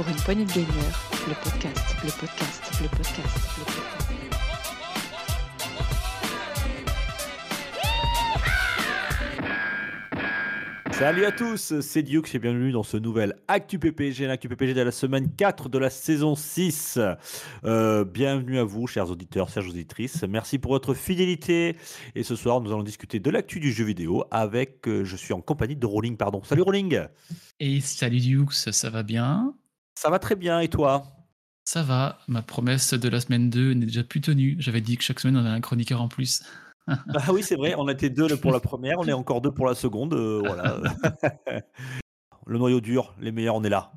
Pour une poignée de gamers, le podcast, le podcast, le podcast, le podcast. Salut à tous, c'est Duke et bienvenue dans ce nouvel Actu PPG, l'Actu PPG de la semaine 4 de la saison 6. Euh, bienvenue à vous, chers auditeurs, chères auditrices. Merci pour votre fidélité. Et ce soir, nous allons discuter de l'actu du jeu vidéo avec, euh, je suis en compagnie de Rolling, pardon. Salut Rolling Et salut Dukes, ça va bien? Ça va très bien, et toi? Ça va, ma promesse de la semaine 2 n'est déjà plus tenue. J'avais dit que chaque semaine on avait un chroniqueur en plus. Ah oui, c'est vrai, on était deux pour la première, on est encore deux pour la seconde. euh, voilà. Le noyau dur, les meilleurs, on est là.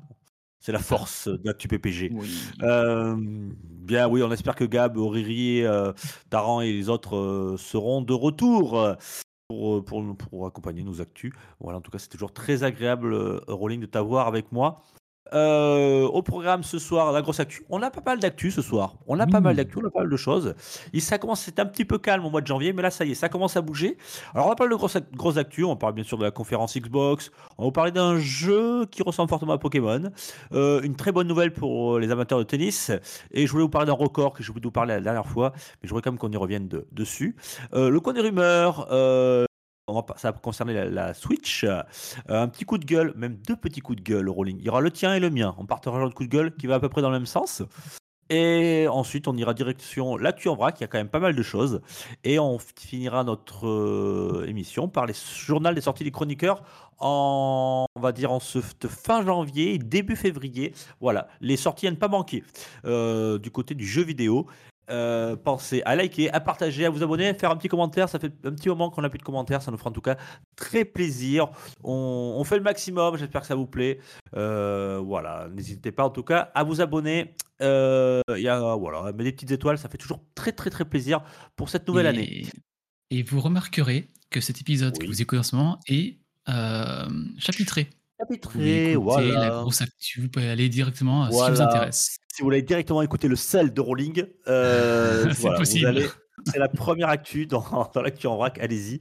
C'est la force d'Actu PPG. Oui. Euh, bien, oui, on espère que Gab, Riri, euh, Taran et les autres euh, seront de retour euh, pour, euh, pour, pour accompagner nos actus. Voilà, en tout cas, c'est toujours très agréable, euh, Rolling, de t'avoir avec moi. Euh, au programme ce soir, la grosse actu. On a pas mal d'actu ce soir. On a pas mal d'actu, on a pas mal de choses. Et ça commence, c'était un petit peu calme au mois de janvier, mais là, ça y est, ça commence à bouger. Alors, on a pas mal de grosses, grosses actus. On parle bien sûr de la conférence Xbox. On va vous parler d'un jeu qui ressemble fortement à Pokémon. Euh, une très bonne nouvelle pour euh, les amateurs de tennis. Et je voulais vous parler d'un record que j'ai voulu vous parler la dernière fois, mais je voudrais quand même qu'on y revienne de- dessus. Euh, le coin des rumeurs. On va ça va concerner la, Switch. Euh, un petit coup de gueule, même deux petits coups de gueule, Rolling. Il y aura le tien et le mien. On partagera le coup de gueule qui va à peu près dans le même sens. Et ensuite, on ira direction l'actu en vrac. Il y a quand même pas mal de choses. Et on finira notre euh, émission par les journaux des sorties des chroniqueurs en, on va dire, en ce fin janvier, début février. Voilà, les sorties à ne pas manquer euh, du côté du jeu vidéo. Euh, pensez à liker, à partager, à vous abonner, à faire un petit commentaire. Ça fait un petit moment qu'on n'a plus de commentaires. Ça nous fera en tout cas très plaisir. On, on fait le maximum. J'espère que ça vous plaît. Euh, voilà, n'hésitez pas en tout cas à vous abonner. Euh, Il y a voilà, mais des petites étoiles, ça fait toujours très très très plaisir pour cette nouvelle et, année. Et vous remarquerez que cet épisode Oui. que vous écoutez en ce moment est euh, chapitré. Vous Chapitré, voilà. la grosse actu, vous pouvez aller directement à ce qui Voilà. vous intéresse. Si vous voulez directement écouter le sel de Rolling, euh, C'est voilà, possible. allez- C'est la première actu dans, dans l'actu en vrac. Allez-y,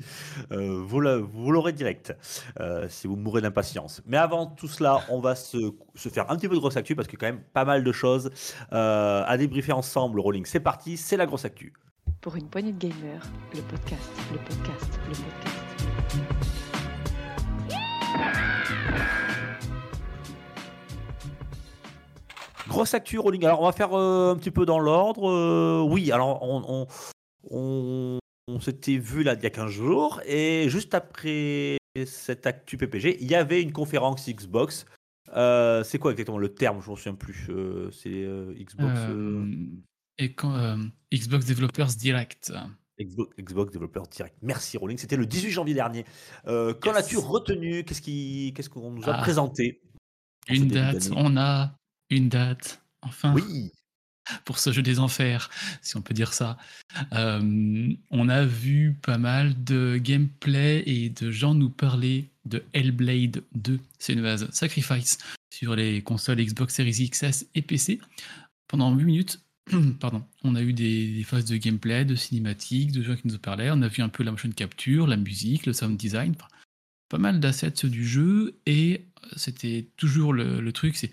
Euh, vous la- vous l'aurez direct euh, si vous mourrez d'impatience. Mais avant tout cela, on va se, se faire un petit peu de grosse actu parce qu'il y a quand même pas mal de choses euh, à débriefer ensemble. Rolling, c'est parti, c'est la grosse actu. Pour une poignée de gamers, le podcast, le podcast, le podcast. Grosse actu, Rolling. Alors, on va faire euh, un petit peu dans l'ordre. Euh, oui, alors, on, on, on- on s'était vu là il y a 15 jours. Et juste après cette actu PPG, il y avait une conférence Xbox. Euh, c'est quoi exactement le terme? Je ne me souviens plus. C'est Xbox, et quand Xbox Developers Direct. Xbox, Xbox Developer Direct. Merci, Rolling. C'était le 18 janvier dernier. Qu'en Yes. as-tu retenu? Qu'est-ce qui- qu'est-ce qu'on nous a Ah. présenté Une date, on a une date. Enfin, Oui. pour ce jeu des enfers, si on peut dire ça. Euh, on a vu pas mal de gameplay et de gens nous parler de Hellblade 2, Senua's Sacrifice, sur les consoles Xbox Series XS et PC. Pendant 8 minutes, pardon, on a eu des, des phases de gameplay, de cinématiques, de gens qui nous parlaient. On a vu un peu la motion capture, la musique, le sound design, pas mal d'assets du jeu. Et c'était toujours le, le truc, c'est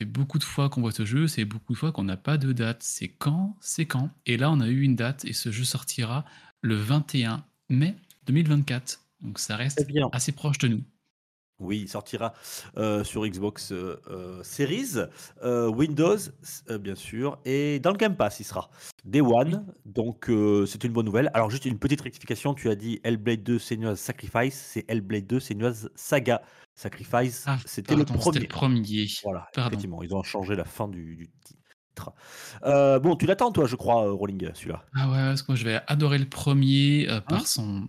fait beaucoup de fois qu'on voit ce jeu, c'est beaucoup de fois qu'on n'a pas de date. C'est quand C'est quand Et là, on a eu une date et ce jeu sortira le 21 mai 2024. Donc ça reste bien. assez proche de nous. Oui, il sortira euh, sur Xbox euh, euh, Series, Windows, bien sûr, et dans le Game Pass, il sera. Day One, donc c'est une bonne nouvelle. Alors, juste une petite rectification, tu as dit Hellblade 2 Senua's Sacrifice, c'est Hellblade 2 Senua's Saga Sacrifice, Ah, c'était le premier. C'était le premier. Voilà, Pardon. effectivement, ils ont changé la fin du, du titre. Bon, tu l'attends, toi, je crois, Rolling, celui-là. Ah ouais, parce que moi je vais adorer le premier par Hein son.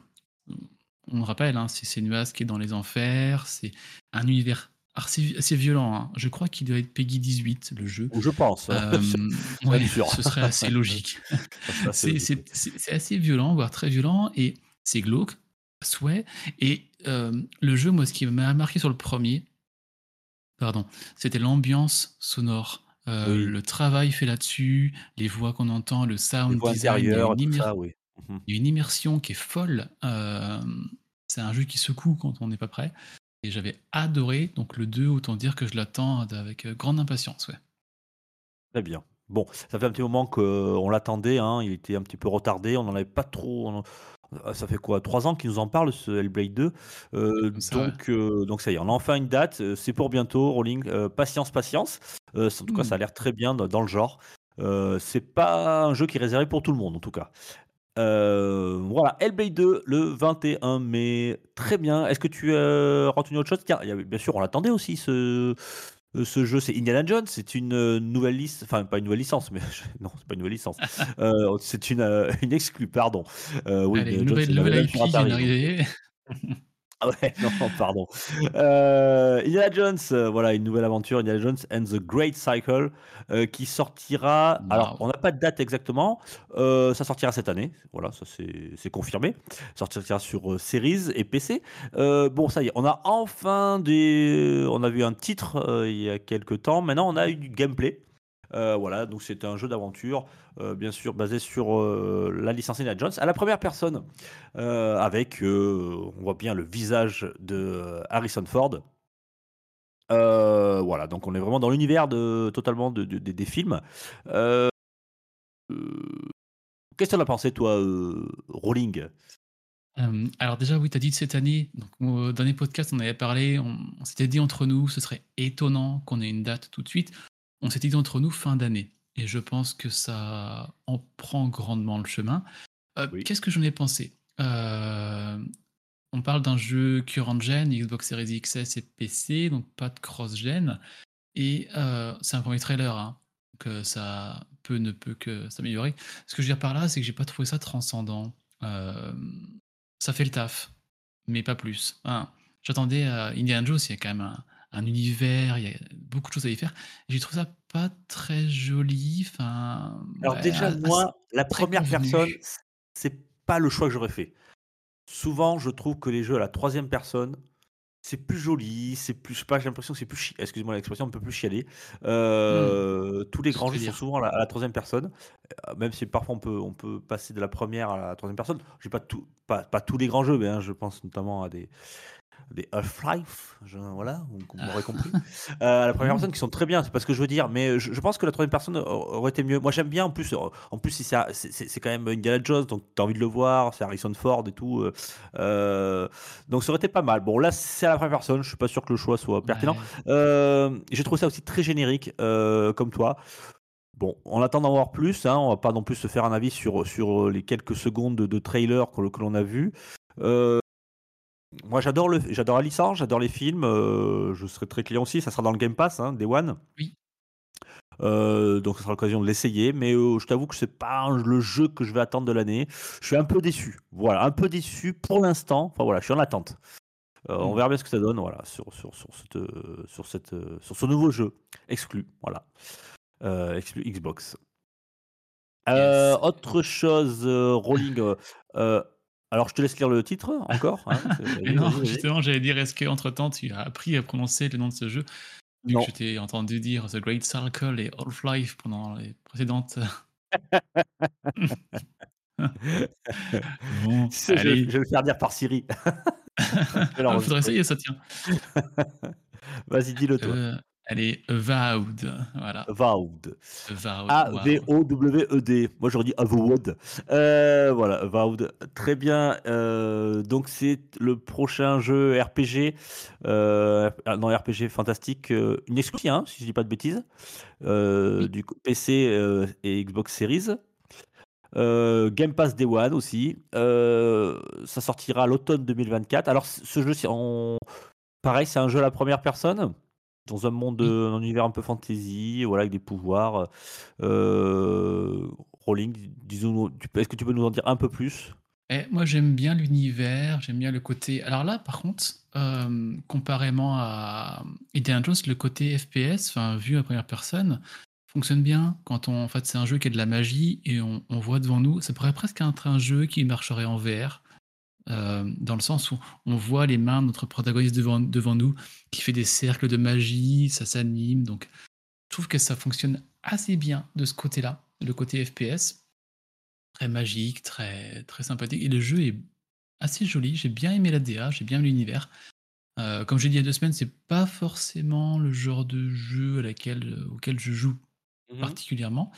On le rappelle, hein, c'est Senua's qui est dans les enfers, c'est un univers assez, assez violent. hein. Je crois qu'il doit être Peggy 18, le jeu. Je pense. Euh, ouais, même sûr. ce serait assez logique. C'est assez violent, voire très violent, et c'est glauque, souhait. Et euh, le jeu, moi, ce qui m'a marqué sur le premier, pardon, c'était l'ambiance sonore. Euh, Oui. Le travail fait là-dessus, les voix qu'on entend, le Les sound voix design, intérieures, tout ça, oui. Il y a une immersion qui est folle. Euh, c'est un jeu qui secoue quand on n'est pas prêt. Et j'avais adoré, donc le 2, autant dire que je l'attends avec euh, grande impatience. Ouais. Très bien. Bon, ça fait un petit moment qu'on l'attendait, hein, il était un petit peu retardé, on n'en avait pas trop. Ça fait quoi Trois ans qu'ils nous en parlent, ce Hellblade 2. Euh, donc, euh, donc ça y est, on a enfin une date. C'est pour bientôt, Rolling. patience, patience. en tout cas, ça a hmm. l'air très bien dans, le genre. c'est pas un jeu qui est réservé pour tout le monde, en tout cas. Voilà, Hellblade 2 le 21 mai. Très bien. Est-ce que tu as retenu autre chose? Tiens, bien sûr, on l'attendait aussi, ce, euh, ce jeu, c'est Indiana Jones. C'est une euh, nouvelle licence, enfin pas une nouvelle licence, mais non, c'est pas une nouvelle licence. euh, c'est une, euh, une exclue, pardon. oui, Allez, une nouvelle, nouvelle IP vient d'arriver. Ah ouais, non, pardon. Euh, Indiana Jones, euh, voilà, une nouvelle aventure, Indiana Jones and the Great Cycle, euh, qui sortira. Alors, on n'a pas de date exactement. ça sortira cette année. Voilà, ça c'est confirmé. Ça sortira sur Series et PC. bon, ça y est, on a enfin des. On a vu un titre il y a quelques temps. Maintenant, on a eu du gameplay. Euh, voilà, donc c'est un jeu d'aventure, euh, bien sûr, basé sur euh, la licence Indiana Jones, à la première personne, avec, on voit bien le visage de Harrison Ford. voilà, donc on est vraiment dans l'univers de, totalement de, des films. Qu'est-ce que tu as pensé, toi, Rolling alors déjà, oui, tu as dit de cette année, donc au dernier podcast, on avait parlé, on s'était dit entre nous, ce serait étonnant qu'on ait une date tout de suite on s'est dit entre nous fin d'année. Et je pense que ça en prend grandement le chemin. Euh, qu'est-ce que j'en ai pensé? Euh, On parle d'un jeu current gen, Xbox Series XS et PC, donc pas de cross-gen. Et euh, c'est un premier trailer, hein, que ça peut ne peut que s'améliorer. Ce que je veux dire par là, c'est que j'ai pas trouvé ça transcendant. ça fait le taf, mais pas plus. J'attendais à Indiana Jones, il y a quand même un, un univers, il y a beaucoup de choses à y faire. J'ai trouvé ça pas très joli. Enfin, Alors déjà, moi, la première personne, c'est pas le choix que j'aurais fait. Souvent, je trouve que les jeux à la troisième personne, c'est plus joli, c'est plus, je sais pas, j'ai l'impression que c'est plus, excuse-moi l'expression, un peu plus chialé. Mmh. Euh, tous les grands jeux sont souvent à la, troisième personne, euh, même si parfois on peut, on peut passer de la première à la troisième personne. J'ai pas tout, pas, pas tous les grands jeux, mais hein, je pense notamment à des, des Half-Life, voilà, vous m'aurez compris. Euh, la première personne qui sont très bien, c'est pas ce que je veux dire, mais je, pense que la troisième personne aurait été mieux. Moi j'aime bien en plus, en plus si c'est quand même Indiana Jones, donc t'as envie de le voir, c'est Harrison Ford et tout, euh, euh, donc ça aurait été pas mal. Bon là c'est à la première personne, je suis pas sûr que le choix soit pertinent. J'ai trouvé ça aussi très générique, comme toi. Bon, on attend d'en voir plus, hein, on va pas non plus se faire un avis sur, sur les quelques secondes de, trailer que, que l'on a vu. Euh, moi, j'adore le, j'adore la licence, j'adore les films. Euh, je serai très client aussi. Ça sera dans le Game Pass, hein, Day One. Oui. Euh, donc, ça sera l'occasion de l'essayer. Mais euh, je t'avoue que c'est pas le jeu que je vais attendre de l'année. Je suis un peu déçu. Voilà, un peu déçu pour l'instant. Enfin voilà, je suis en attente. On mm. verra bien ce que ça donne. Voilà, sur sur sur cette sur cette sur ce nouveau jeu exclu. Voilà, exclu Xbox. autre chose, Rolling. Alors, je te laisse lire le titre encore. Hein, non, justement, j'allais dire, est-ce qu'entre-temps, tu as appris à prononcer le nom de ce jeu Vu que je t'ai entendu dire The Great Circle et Half-Life pendant les précédentes. bon, je, allez. je, vais le faire dire par Siri. Il faudrait essayer ça, tient. Vas-y, dis-le toi. Euh, Allez, Avowed. Voilà. Avowed. A-V-O-W-E-D. Moi, j'aurais dit Avowed. Euh, voilà, Avowed. Très bien. Euh, donc, c'est le prochain jeu RPG. Euh, non, RPG fantastique. Euh, une exclusive, hein, si je ne dis pas de bêtises. Euh, Du PC et Xbox Series. Game Pass Day One aussi. ça sortira l'automne 2024. Alors, ce jeu, on... pareil, c'est un jeu à la première personne? Dans un monde, un univers un peu fantasy, voilà, avec des pouvoirs. Euh, Rolling, disons, est-ce que tu peux nous en dire un peu plus? Eh, Moi, j'aime bien l'univers, j'aime bien le côté. Alors là, par contre, euh, comparément à Indiana Jones, le côté FPS, enfin vu à première personne, fonctionne bien. Quand on, en fait, c'est un jeu qui a de la magie et on, voit devant nous, ça pourrait presque être un jeu qui marcherait en VR. Euh, dans le sens où on voit les mains de notre protagoniste devant, devant nous, qui fait des cercles de magie, ça s'anime. Donc, je trouve que ça fonctionne assez bien de ce côté-là, le côté FPS. Très magique, très, très sympathique. Et le jeu est assez joli. J'ai bien aimé la DA, j'ai bien aimé l'univers. Heu, comme j'ai dit il y a 2 semaines, c'est pas forcément le genre de jeu à laquelle, auquel je joue Mmh mh. particulièrement.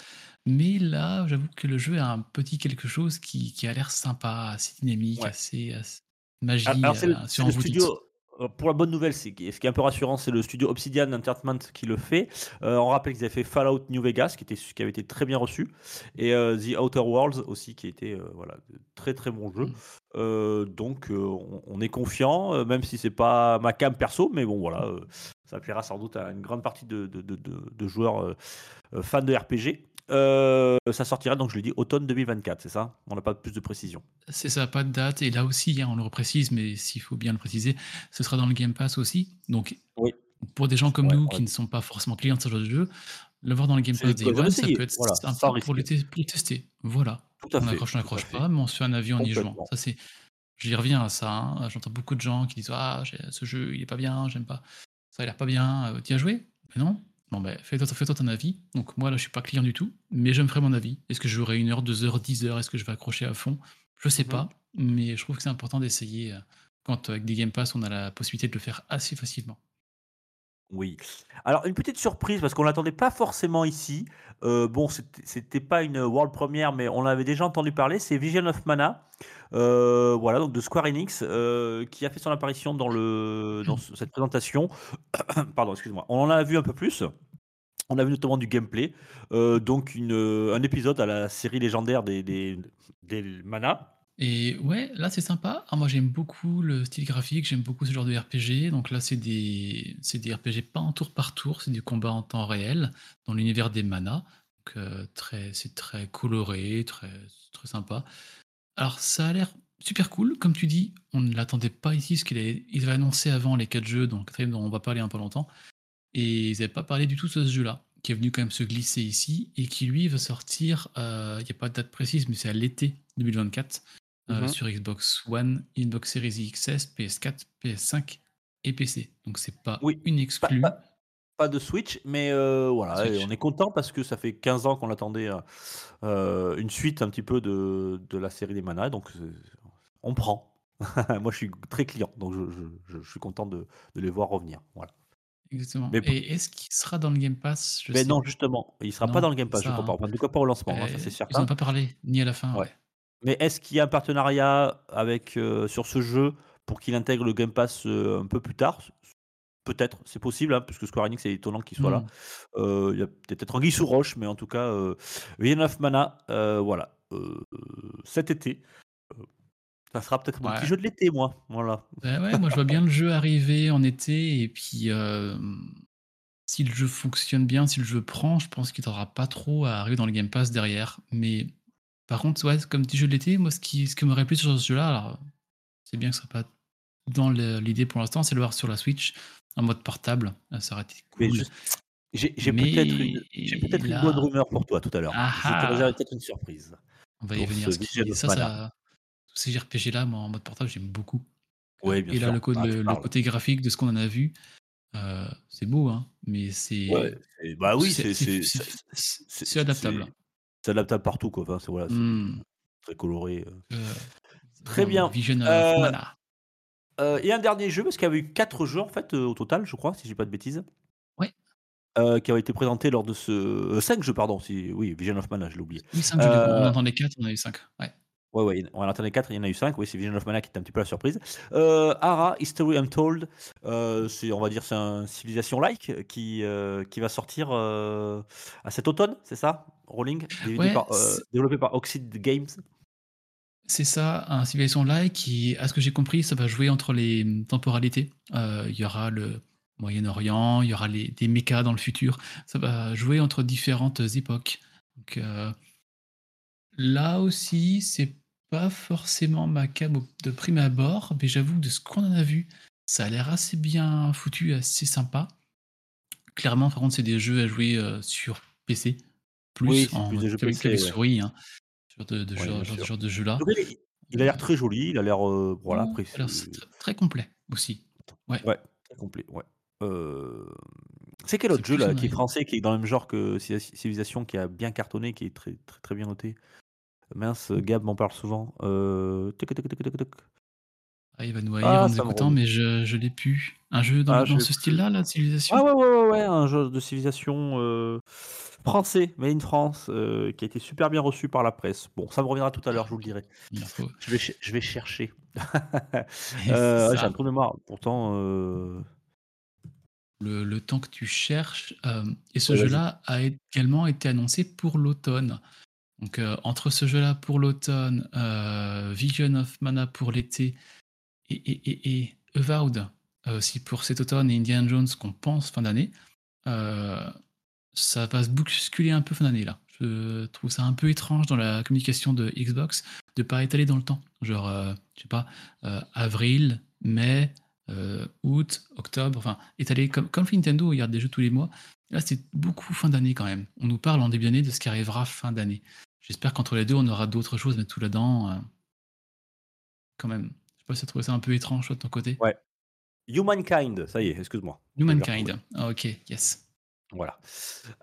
Mais là, j'avoue que le jeu a un petit quelque chose qui qui a l'air sympa, assez dynamique, Ouais. assez assez magie, alors le le studio pour la bonne nouvelle, ce qui est un peu rassurant, c'est le studio Obsidian Entertainment qui le fait. Heu, on rappelle qu'ils avaient fait Fallout New Vegas qui était qui avait été très bien reçu et heu, The Outer Worlds aussi qui était, voilà, de très, très bon jeu. Heu, donc on on est confiant, même si c'est pas ma came perso, mais bon voilà, ça plaira sans doute à une grande partie de de de de de joueurs, fans de RPG. Heu, ça sortira donc je l'ai dit automne 2024, c'est ça? On n'a pas plus de précision? C'est ça, pas de date et là aussi, hein, on le reprécise, mais s'il faut bien le préciser, ce sera dans le Game Pass aussi. Donc Oui. pour des gens comme Ouais, nous qui ne sont pas forcément clients de ce genre de jeu, l'avoir dans le Game Pass Day One, ça peut être voilà, sympa pour le pour le tester. Voilà. Tout à On fait, accroche, on n'accroche pas, mais on se fait un avis en y jouant. Ça c'est j'y reviens à ça, hein, j'entends beaucoup de gens qui disent: «Ah ce jeu, il est pas bien, j'aime pas, ça a l'air pas bien, heu, tu y as joué?» «Mais non». Bon beh, fais-toi fais-toi ton avis. Donc moi là, je suis pas client du tout, mais je me ferai mon avis. Est-ce que je jouerai 1 heure, 2 heures, 10 heures? Est-ce que je vais accrocher à fond? Je sais Mmh mh. pas, mais je trouve que c'est important d'essayer, heu, quand avec des Game Pass, on a la possibilité de le faire assez facilement. Oui. Alors une petite surprise parce qu'on l'attendait pas forcément ici. Heu, bon, c'était c'était pas une, world première, mais on avait déjà entendu parler, c'est Vision of Mana. Heu, voilà, donc de Square Enix, heu, qui a fait son apparition dans cette présentation. Pardon, excuse-moi. On en a vu un peu plus. On a vu notamment du gameplay, donc un épisode à la série légendaire des des des Mana. Et ouais, là, c'est sympa. Ah moi, j'aime beaucoup le style graphique, j'aime beaucoup ce genre de RPG. Donc là, c'est des c'est des RPG pas en tour par tour, c'est du combat en temps réel dans l'univers des Mana. Donc heu, très c'est très coloré, très très sympa. Alors ça a l'air super cool, comme tu dis, on ne l'attendait pas ici, parce qu'il est ils avaient annoncé avant les 4 jeux, donc dont on va parler un peu longtemps et ils avaient pas parlé du tout de ce jeu-là, qui est venu quand même se glisser ici et qui lui va sortir, heu, il y a pas de date précise, mais c'est à l'été 2024, Mmh heu, mh. sur Xbox One, Xbox Series XS, PS4, PS5 et PC. Donc c'est pas Oui, une exclue pas pas de Switch, mais heu, voilà on est content parce que ça fait 15 ans qu'on attendait, heu, une suite un petit peu de de la série des Mana, donc on prend. Moi, je suis très client, donc je je je je suis content de de les voir revenir, voilà. Exactement Mais et est-ce qu'il sera dans le Game Pass? Je Mais sais non, justement, il sera pas dans le Game Pass, je ça, hein. Enfin, en tout cas pas au lancement, hein, ça c'est Beh, ils en ont certain. pas parlé, ni à la fin, Ouais. ouais. Mais est-ce qu'il y a un partenariat avec, heu, sur ce jeu pour qu'il intègre le Game Pass, heu, un peu plus tard? Peut-être, c'est possible, hein, parce que Square Enix, c'est étonnant qu'il soit là. Mmh. Heu, il y a peut-être anguille sous roche, mais en tout cas, Vision of Mana, voilà, cet été, ça sera peut-être mon petit jeu de l'été, moi, voilà. Bah ouais, moi je vois bien le jeu arriver en été et puis, si le jeu fonctionne bien, si le jeu prend, je pense qu'il tardera pas trop à arriver dans le Game Pass derrière. Mais par contre, ouais, comme petit jeu de l'été, moi, ce qui, ce qui m'aurait plu sur ce jeu-là, c'est bien que ce soit pas dans l'idée pour l'instant, c'est de le voir sur la Switch en mode portable. Euh, ça aurait été cool. J'ai peut-être une, bonne rumeur pour toi tout à l'heure. J'aurais peut-être une surprise. On va y venir. Ça, ça, tous ces RPG-là, moi, en mode portable, j'aime beaucoup. Ouais, bien Et là, le, bah, côté graphique de ce qu'on en a vu, euh, c'est beau, hein, mais c'est. Bah oui, c'est adaptable c'est adaptable partout, quoi. Enfin, c'est voilà, Mmh. très coloré. Heu, c'est Très bien, Vision Mana. heu et un dernier jeu, parce qu'il y avait eu 4 jeux en fait, au total, je crois, si je dis pas de bêtises Ouais. qui ont été présentés lors de ce heu, 5 jeux pardon, si oui, Vision of Mana, je l'ai oublié. Oui 5 jeux on entendait 4, on a eu 5, ouais. Ouais, ouais, on en attendait 4, il y en a eu 5, oui, c'est Vision of Mana qui était un petit peu la surprise. ARA: History Untold, c'est on va dire, c'est un Civilization-like qui, heu, qui va sortir, à cet automne, c'est ça? Rolling, Ouais, par, c développé par Oxyd Games. C'est ça, un Civilization-like qui, à ce que j'ai compris, ça va jouer entre les, mmh, temporalités. Heu, il y aura le Moyen-Orient, il y aura les des mechas dans le futur. Ça va jouer entre différentes époques. Donc, heu là aussi, c'est pas forcément ma came au de prime abord, mais j'avoue que de ce qu'on en a vu, ça a l'air assez bien foutu, assez sympa. Clairement, par contre, c'est des jeux à jouer, sur PC, plus plus en des jeux qu'avec PC, qu'avec ouais. souris, hein, genre de de Ouais, bien genre genre de jeu-là. Il a l'air très joli, il a l'air, heu, voilà, Mmh, tr très complet aussi. Ouais. Ouais, très complet, ouais. Hem, c'est quel C'est autre jeu plus là, qui est français, qui est dans le même genre que Civ Civilization, qui a bien cartonné, qui est très très très bien noté? Mince, Gab m'en parle souvent, toc toc toc toc. Ah, il va nous haïr Ah, en nous ça me écoutant, rebute. mais je, je l'ai pu. Un jeu dans, Ah, le- je dans l'ai ce plus. style-là, la Ah civilisation? ouais, ouais, ouais, ouais, un jeu de civilisation euh, français, made in France, euh, qui a été super bien reçu par la presse. Bon, ça me reviendra tout à l'heure, je vous le dirai. Il en faut. Je vais, ch- je vais chercher. Euh, ouais, j'ai ça. un trou de mémoire. Pourtant, euh, Le, le temps que tu cherches. euh, et ce Ouais, vas-y. jeu-là a également été annoncé pour l'automne. Donc, euh, entre ce jeu-là pour l'automne, euh, Vision of Mana pour l'été et, et, et, Avowed euh, aussi pour cet automne et Indiana Jones qu'on pense fin d'année, euh, ça va se bousculer un peu fin d'année là. Je trouve ça un peu étrange dans la communication de Xbox de pas étaler dans le temps. Genre, euh, je sais pas, euh, avril, mai, août, octobre, enfin, étaler comme, comme Nintendo, il y a des jeux tous les mois. Là, c'est beaucoup fin d'année quand même. On nous parle en début d'année de ce qui arrivera fin d'année. J'espère qu'entre les deux, on aura d'autres choses à mettre tout là-dedans. quand même. Je sais pas si tu as trouvé ça un peu étrange toi, de ton côté. Ouais. Humankind, ça y est, excuse-moi. Je. Humankind. Ah, ok, yes. Voilà.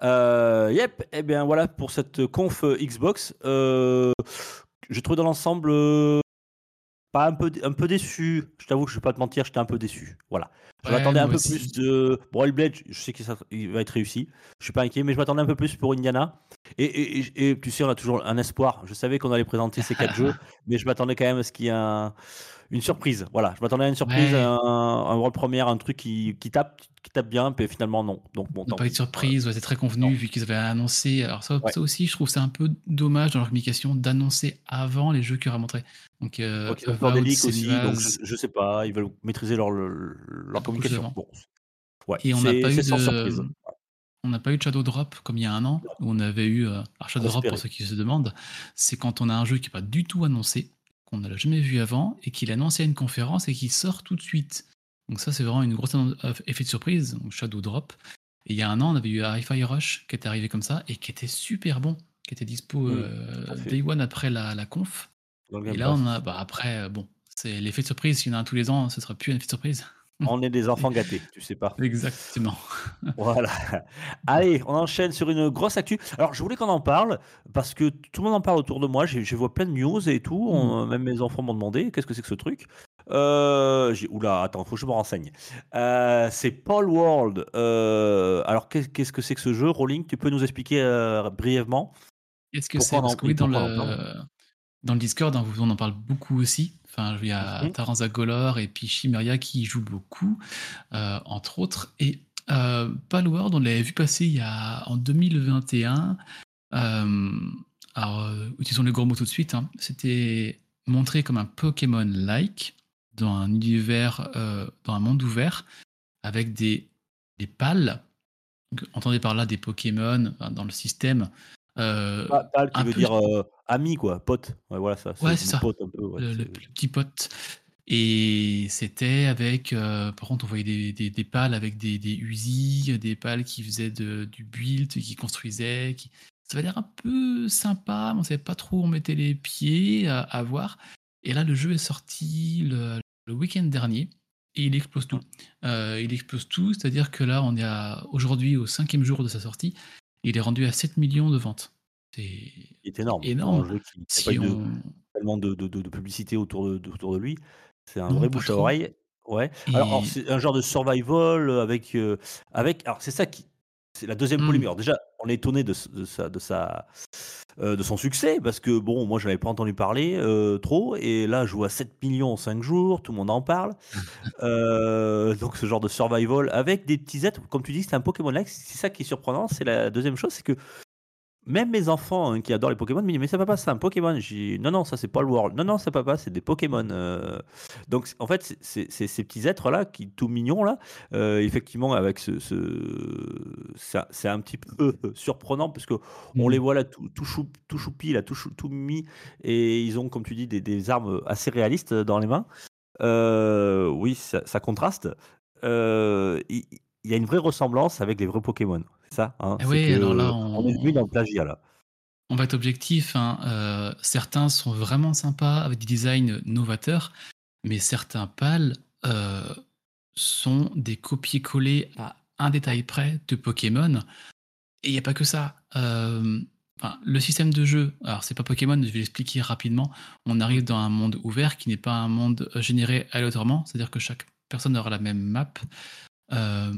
Euh, yep, et bien voilà pour cette conf euh, Xbox. Euh, J'ai trouvé dans l'ensemble euh, pas un peu, un peu déçu. Je t'avoue que je vais pas te mentir, j'étais un peu déçu. Voilà. Je Ouais, m'attendais un peu aussi. plus de. Bon, Hellblade, je sais qu'il va être réussi. Je suis pas inquiet, mais je m'attendais un peu plus pour Indiana. Et- et tu sais, on a toujours un espoir. Je savais qu'on allait présenter ces quatre jeux, mais je m'attendais quand même à ce qu'il y ait un- une surprise. Voilà, je m'attendais à une surprise, Ouais. un, un world première, un truc qui, qui tape, qui tape bien, puis finalement non. Donc bon, pas eu de surprise, ouais, c'est très convenu Non. vu qu'ils avaient annoncé. Alors ça, Ouais. ça aussi, je trouve c'est un peu dommage dans leur communication d'annoncer avant les jeux qu'ils auraient montrés. Donc, euh, des Avowed, leaks aussi, donc je, je sais pas, ils veulent maîtriser leur, communication. devant. Bon, ouais, Et on n'a pas eu sans de, surprise. on n'a pas eu de Shadow Drop comme il y a un an où on avait eu. euh, alors Shadow Drop pour ceux qui se demandent, c'est quand on a un jeu qui n'est pas du tout annoncé, qu'on n'a jamais vu avant et qu'il est annoncé à une conférence et qui sort tout de suite. Donc ça, c'est vraiment une grosse euh, effet de surprise, donc Shadow Drop. Et il y a un an, on avait eu Hi-Fi Rush qui était arrivé comme ça et qui était super bon, qui était dispo Mm, euh, day one après la, la conf. Et là, on a, bah après, euh, bon, c'est l'effet de surprise. S'il y en a un tous les ans, ce sera plus un effet de surprise. On est des enfants gâtés, tu sais pas. Exactement. Voilà. Allez, on enchaîne sur une grosse actu. Alors, je voulais qu'on en parle parce que tout le monde en parle autour de moi. Je vois plein de news et tout. On- même mes enfants m'ont demandé qu'est-ce que c'est que ce truc? Euh, Oula, attends, faut que je me renseigne. Euh, c'est Paul World. Euh, alors, qu'est- qu'est-ce que c'est que ce jeu, Rolling Tu peux nous expliquer euh, brièvement? Qu'est-ce que c'est? le, dans le Discord, hein, on en parle beaucoup aussi. Enfin, il y a. Taranza Golor et puis Chimeria qui y jouent beaucoup, euh, entre autres. Et euh, Palworld, on l'avait vu passer il y a, en 2021. Euh, alors, euh, utilisons les gros mots tout de suite. hein. C'était montré comme un Pokémon-like dans un univers, dans un monde ouvert, avec des, des pales. Entendez par là des Pokémon dans le système. Euh, Pal qui veut peu- dire euh, ami, quoi, pote. Ouais, voilà, ça. Ouais, c'est ça. Pote un peu. ouais, le, le- petit pote. Et c'était avec, euh, par contre, on voyait des, des, des pales avec des, des Uzi, des pales qui faisaient de- du build, qui construisaient. Qui... Ça avait l'air un peu sympa, mais on savait pas trop où on mettait les pieds à, à voir. Et là, le jeu est sorti le, le week-end dernier et il explose tout. Euh, il explose tout, c'est-à-dire que là, on est aujourd'hui au cinquième jour de sa sortie. Il est rendu à 7 millions de ventes. C'est énorme. énorme. Un jeu qui Si eu de- on... tellement de, de- publicité autour de, autour de lui. C'est un Non, vrai bouche à oreille. Ouais. Alors, c'est un genre de survival avec. euh, avec alors, c'est ça qui. C'est la deuxième Mm. polémique. Alors, déjà, on est étonné de, de, sa, de, sa, euh, de son succès parce que, bon, moi, je n'avais pas entendu parler euh, trop. Et là, je à 7 millions en 5 jours. Tout le monde en parle. Euh, donc, ce genre de survival avec des petits êtres. Comme tu dis, c'est un Pokémon-like. C'est ça qui est surprenant. C'est la deuxième chose. C'est que même mes enfants hein, qui adorent les Pokémon me disent mais ça papa c'est un Pokémon. J'ai non non ça c'est pas le World. Non non c'est papa c'est des Pokémon euh. donc c'est- en fait c'est- c'est c'est ces petits êtres là qui tout mignons là euh, effectivement avec ce, c'est un petit peu surprenant parce que on Mm. les voit là tout tout, chou, tout choupi là tout chou- tout mimi et ils ont comme tu dis des, des armes assez réalistes dans les mains. Euh, oui ça, ça contraste. Euh, il y a une vraie ressemblance avec les vrais Pokémon. c'est ça hein, c'est oui, que alors là, on est dans le plagiat là On va être objectif. hein, euh, certains sont vraiment sympas avec des designs novateurs, mais certains pales euh, sont des copier-coller à un détail près de Pokémon. Et il n'y a pas que ça. Euh, enfin, le système de jeu, alors c'est pas Pokémon, je vais l'expliquer rapidement. On arrive dans un monde ouvert qui n'est pas un monde généré aléatoirement, c'est-à-dire que chaque personne aura la même map. Euh,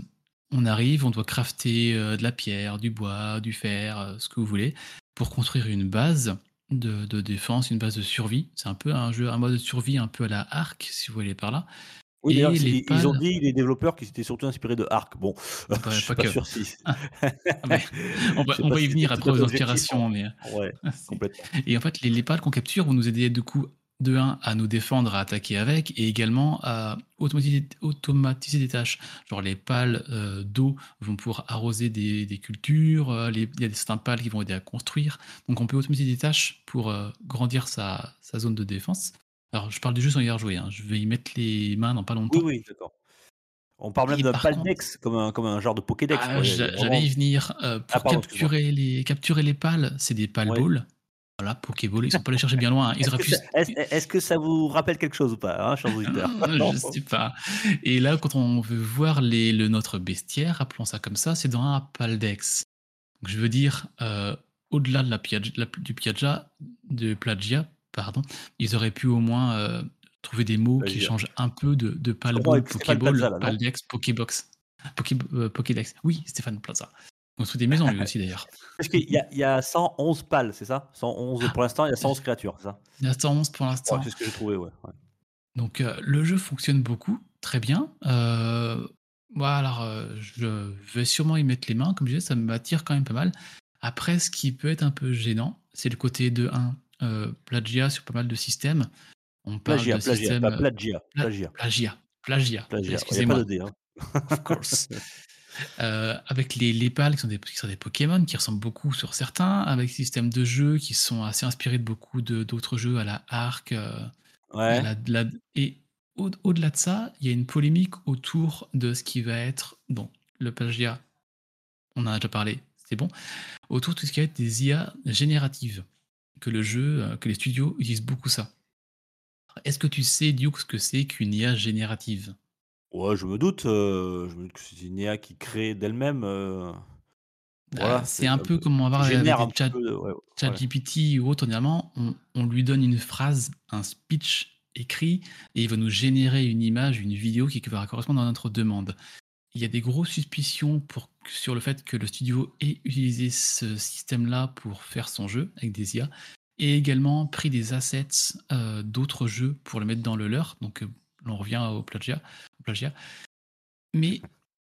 on arrive, on doit crafter euh, de la pierre, du bois, du fer, euh, ce que vous voulez, pour construire une base de, de défense, une base de survie. C'est un peu un jeu, un mode de survie un peu à la Ark, si vous voulez par là. Oui, d'ailleurs, ils, ils ont dit, les développeurs, qu'ils s'étaient surtout inspirés de Ark. Bon, Bah, je suis pas pas que. sûr si. Ah, mais on va, on y venir après aux inspirations, mais Ouais, c'est- complètement. Et en fait, les, les pales qu'on capture vont nous aider du coup, de 1 à nous défendre, à attaquer avec, et également à automatiser, automatiser des tâches. Genre les pales euh, d'eau vont pouvoir arroser des, des cultures, euh, les- il y a des certains pales qui vont aider à construire. Donc on peut automatiser des tâches pour euh, grandir sa, sa zone de défense. Alors je parle du jeu sans y avoir joué, hein. je vais y mettre les mains dans pas longtemps. Oui, oui, d'accord. On parle même d'un contre- Paldex, comme un, comme un genre de Pokédex. Ah, J'allais y venir. pour Ah, pardon, excuse-moi. capturer, les, capturer les pales, c'est des pales Ouais. Voilà, Pokéball, ils sont pas allés chercher bien loin. hein. Est-ce que, pu ça- que vous rappelle quelque chose ou pas, hein, chers auditeurs? Je sais pas. Et là, quand on veut voir les, le, notre bestiaire, appelons ça comme ça, c'est dans un Paldex. Donc, je veux dire, euh, au-delà de la, du Piaggia, de Plagia, pardon, ils auraient pu au moins euh, trouver des mots qui changent un peu de, de Palball, Pokéball, Paldex, Pokébox. Poké, euh, Pokédex. Oui, Stéphane Plaza. Fout des maisons, lui aussi, d'ailleurs. Parce qu'il y, a- il y a 111 pales, c'est ça? 111, Pour l'instant, il y a 111 créatures, c'est ça? Il y a 111 pour l'instant. Ouais, C'est ce que j'ai trouvé, ouais. ouais. Donc euh, le jeu fonctionne beaucoup, très bien. Euh, alors euh, je vais sûrement y mettre les mains, comme je disais, ça m'attire quand même pas mal. Après, ce qui peut être un peu gênant, c'est le côté de 1, euh, plagiat sur pas mal de systèmes. On parle Plagia, de plagia, système... pas plagia, Pla- plagia. plagia. Excusez-moi, hein. of course. Euh, avec les, les pales qui sont, des, qui sont des Pokémon qui ressemblent beaucoup sur certains, avec des systèmes de jeu qui sont assez inspirés de beaucoup d'autres jeux à la Arc. euh, Ouais. la- la- et au- au-delà de ça, il y a une polémique autour de ce qui va être, bon, le plagiat, on en a déjà parlé, c'est bon, autour de tout ce qui va être des IA génératives, que le jeu, euh, que les studios utilisent beaucoup ça. Est-ce que tu sais, Duke, ce que c'est qu'une IA générative? Ouais, je me doute. euh, je me doute que c'est une IA qui crée d'elle-même. euh, Voilà, Bah, C'est c'est un un peu peu- comme on va voir avec génère des un petit chat, peu de- ouais, ouais. ChatGPT ou autre, dernièrement, on, on lui donne une phrase, un speech écrit, et il va nous générer une image, une vidéo qui va correspondre à notre demande. Il y a des grosses suspicions pour, sur le fait que le studio ait utilisé ce système-là pour faire son jeu avec des IA, et également pris des assets euh, d'autres jeux pour le mettre dans le leur. Donc, on revient au plagiat. Au plagiat. Mais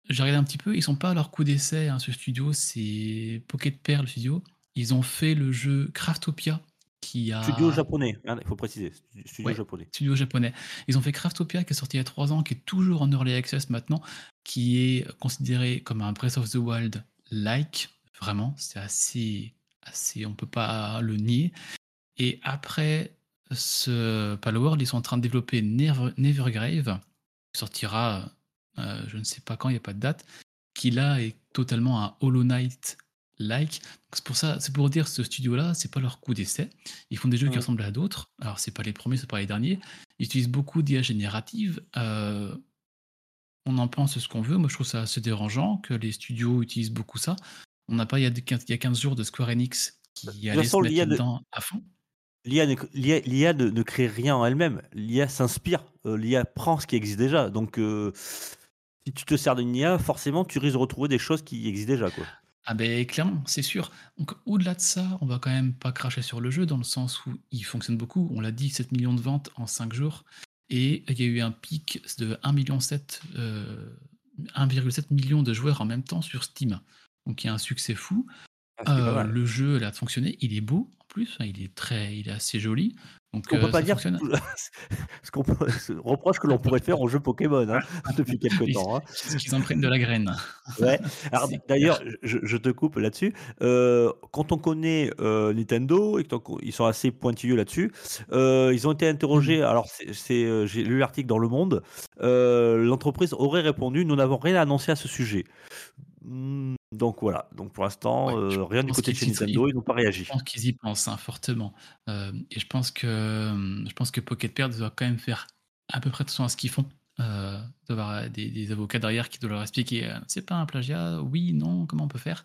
j'ai regardé un petit peu, ils sont pas à leur coup d'essai, hein, ce studio, c'est Pocket Pair, le studio. Ils ont fait le jeu Craftopia, qui a... Studio japonais, hein, il faut préciser. stu- Studio Ouais. japonais. studio japonais. Ils ont fait Craftopia, qui est sorti il y a trois ans, qui est toujours en early access maintenant, qui est considéré comme un Breath of the Wild like, vraiment, c'est assez, assez, on peut pas le nier. Et après ce Palworld, ils sont en train de développer Never- Nevergrave, qui sortira, euh, je ne sais pas quand, il n'y a pas de date, qui là est totalement un Hollow Knight like. Donc C'est pour ça, c'est pour dire ce studio-là, c'est pas leur coup d'essai. Ils font des jeux qui ressemblent à d'autres. Alors c'est pas les premiers, c'est pas les derniers. Ils utilisent beaucoup d'IA générative. Euh, on en pense ce qu'on veut. Moi, je trouve ça assez dérangeant que les studios utilisent beaucoup ça. On n'a pas, il y, a des 15, il y a 15 jours, de Square Enix qui toute allait se mettre l'IA de- là-dedans à fond. L'IA ne, l'IA l'IA ne- ne crée rien en elle-même. L'IA s'inspire. euh, L'IA prend ce qui existe déjà. Donc, euh, si tu te sers d'une IA, forcément, tu risques de retrouver des choses qui existent déjà. Quoi. Ah ben clairement, c'est sûr. Donc au-delà de ça, on va quand même pas cracher sur le jeu dans le sens où il fonctionne beaucoup. On l'a dit, 7 millions de ventes en 5 jours. Et il y a eu un pic de 1,7 million, euh, 1,7 million de joueurs en même temps sur Steam. Donc il y a un succès fou. Ah, Euh, le jeu elle a fonctionné, il est beau plus, hein, il est très, il est assez joli. Donc On peut euh, pas ça dire fonctionne. ce qu'on peut- ce reproche que l'on pourrait faire au jeu Pokémon hein, depuis quelques temps. hein. qu'ils prennent de la graine. Ouais. D'ailleurs, je, je te coupe là-dessus. Euh, quand on connaît euh, Nintendo et qu'ils sont assez pointilleux là-dessus, euh, ils ont été interrogés. Mmh. Alors, c'est, j'ai lu l'article dans Le Monde. L'entreprise aurait répondu Nous n'avons rien à annoncer à ce sujet. Donc voilà. Donc pour l'instant, Ouais, euh, rien du côté de chez Nintendo. Ils n'ont pas réagi. Je pense qu'ils y pensent hein, fortement. Euh, et je pense que euh, je pense que Pocket Pair doit quand même faire à peu près attention à ce qu'ils font. Euh, d'avoir des, des avocats derrière qui doivent leur expliquer c'est pas un plagiat, oui, non, comment on peut faire?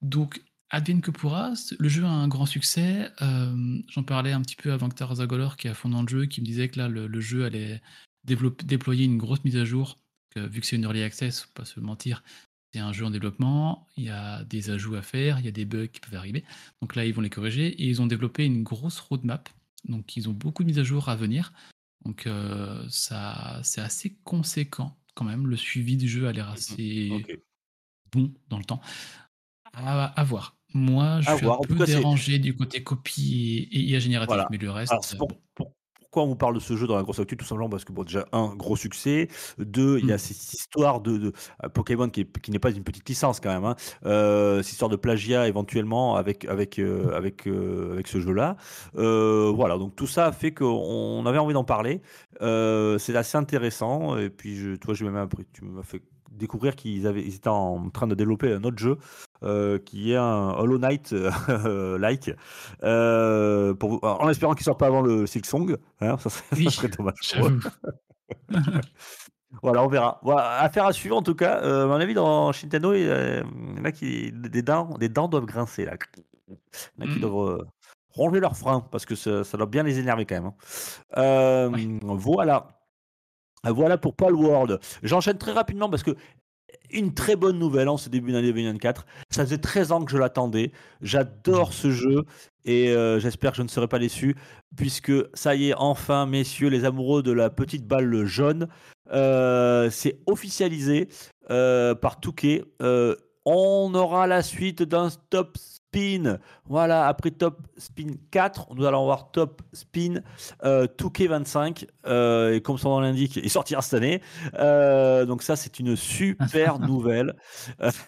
Donc advienne que pourra, le jeu a un grand succès. J'en parlais un petit peu avec Tarzagolor qui est à fond dans le jeu, qui me disait que là, le, jeu allait déployer une grosse mise à jour. Que, vu que c'est une early access, faut pas se mentir, c'est un jeu en développement, il y a des ajouts à faire, il y a des bugs qui peuvent arriver. Donc là, ils vont les corriger et ils ont développé une grosse roadmap. Donc ils ont beaucoup de mises à jour à venir. Donc euh, ça, c'est assez conséquent quand même. Le suivi du jeu a l'air mmh assez bon dans le temps. À, voir. Moi, je suis un peu dérangé du côté copie et, IA génératif, mais le reste. Euh, pourquoi on vous parle de ce jeu dans la grosse actu Tout simplement parce que, bon, déjà, un, gros succès. Deux, il y a mmh. cette histoire de, euh, Pokémon qui, n'est pas une petite licence quand même. Hein. Euh, cette histoire de plagiat éventuellement avec, avec, avec, avec ce jeu-là. voilà, donc tout ça a fait qu'on avait envie d'en parler. c'est assez intéressant. Et puis, je, toi, je même tu m'as fait découvrir qu'ils avaient, ils étaient en train de développer un autre jeu euh, qui est un Hollow Knight euh, like, euh, pour, en espérant qu'il sorte pas avant le Silksong. Hein, ça, serait, dommage. voilà, on verra. Voilà, affaire à suivre en tout cas. à mon avis, dans Nintendo, il y a qui, des, dents, des dents doivent grincer là. Il y en a qui mm. doivent ronger leurs freins parce que ça, doit bien les énerver quand même. Hein. Voilà. Voilà pour Paul World. J'enchaîne très rapidement parce que une très bonne nouvelle en ce début d'année 2024. Ça faisait 13 ans que je l'attendais. J'adore ce jeu et euh, j'espère que je ne serai pas déçu puisque ça y est, enfin, messieurs, les amoureux de la petite balle jaune, euh, c'est officialisé euh, par Touquet. on aura la suite d'un stop spin. Voilà, après Top Spin 4, nous allons voir Top Spin euh, 2K25. Euh, et comme son nom l'indique, il sortira cette année. Euh, donc ça, c'est une super nouvelle.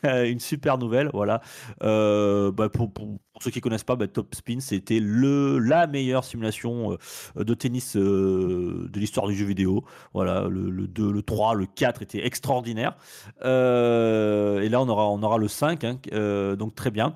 une super nouvelle, voilà. Euh, bah, pour, pour, ceux qui connaissent pas, bah, Top Spin, c'était le la meilleure simulation euh, de tennis euh, de l'histoire du jeu vidéo. Voilà, le, le, 2, le 3, le 4 étaient extraordinaires. Euh, et là, on aura, on aura le 5, hein, donc très bien.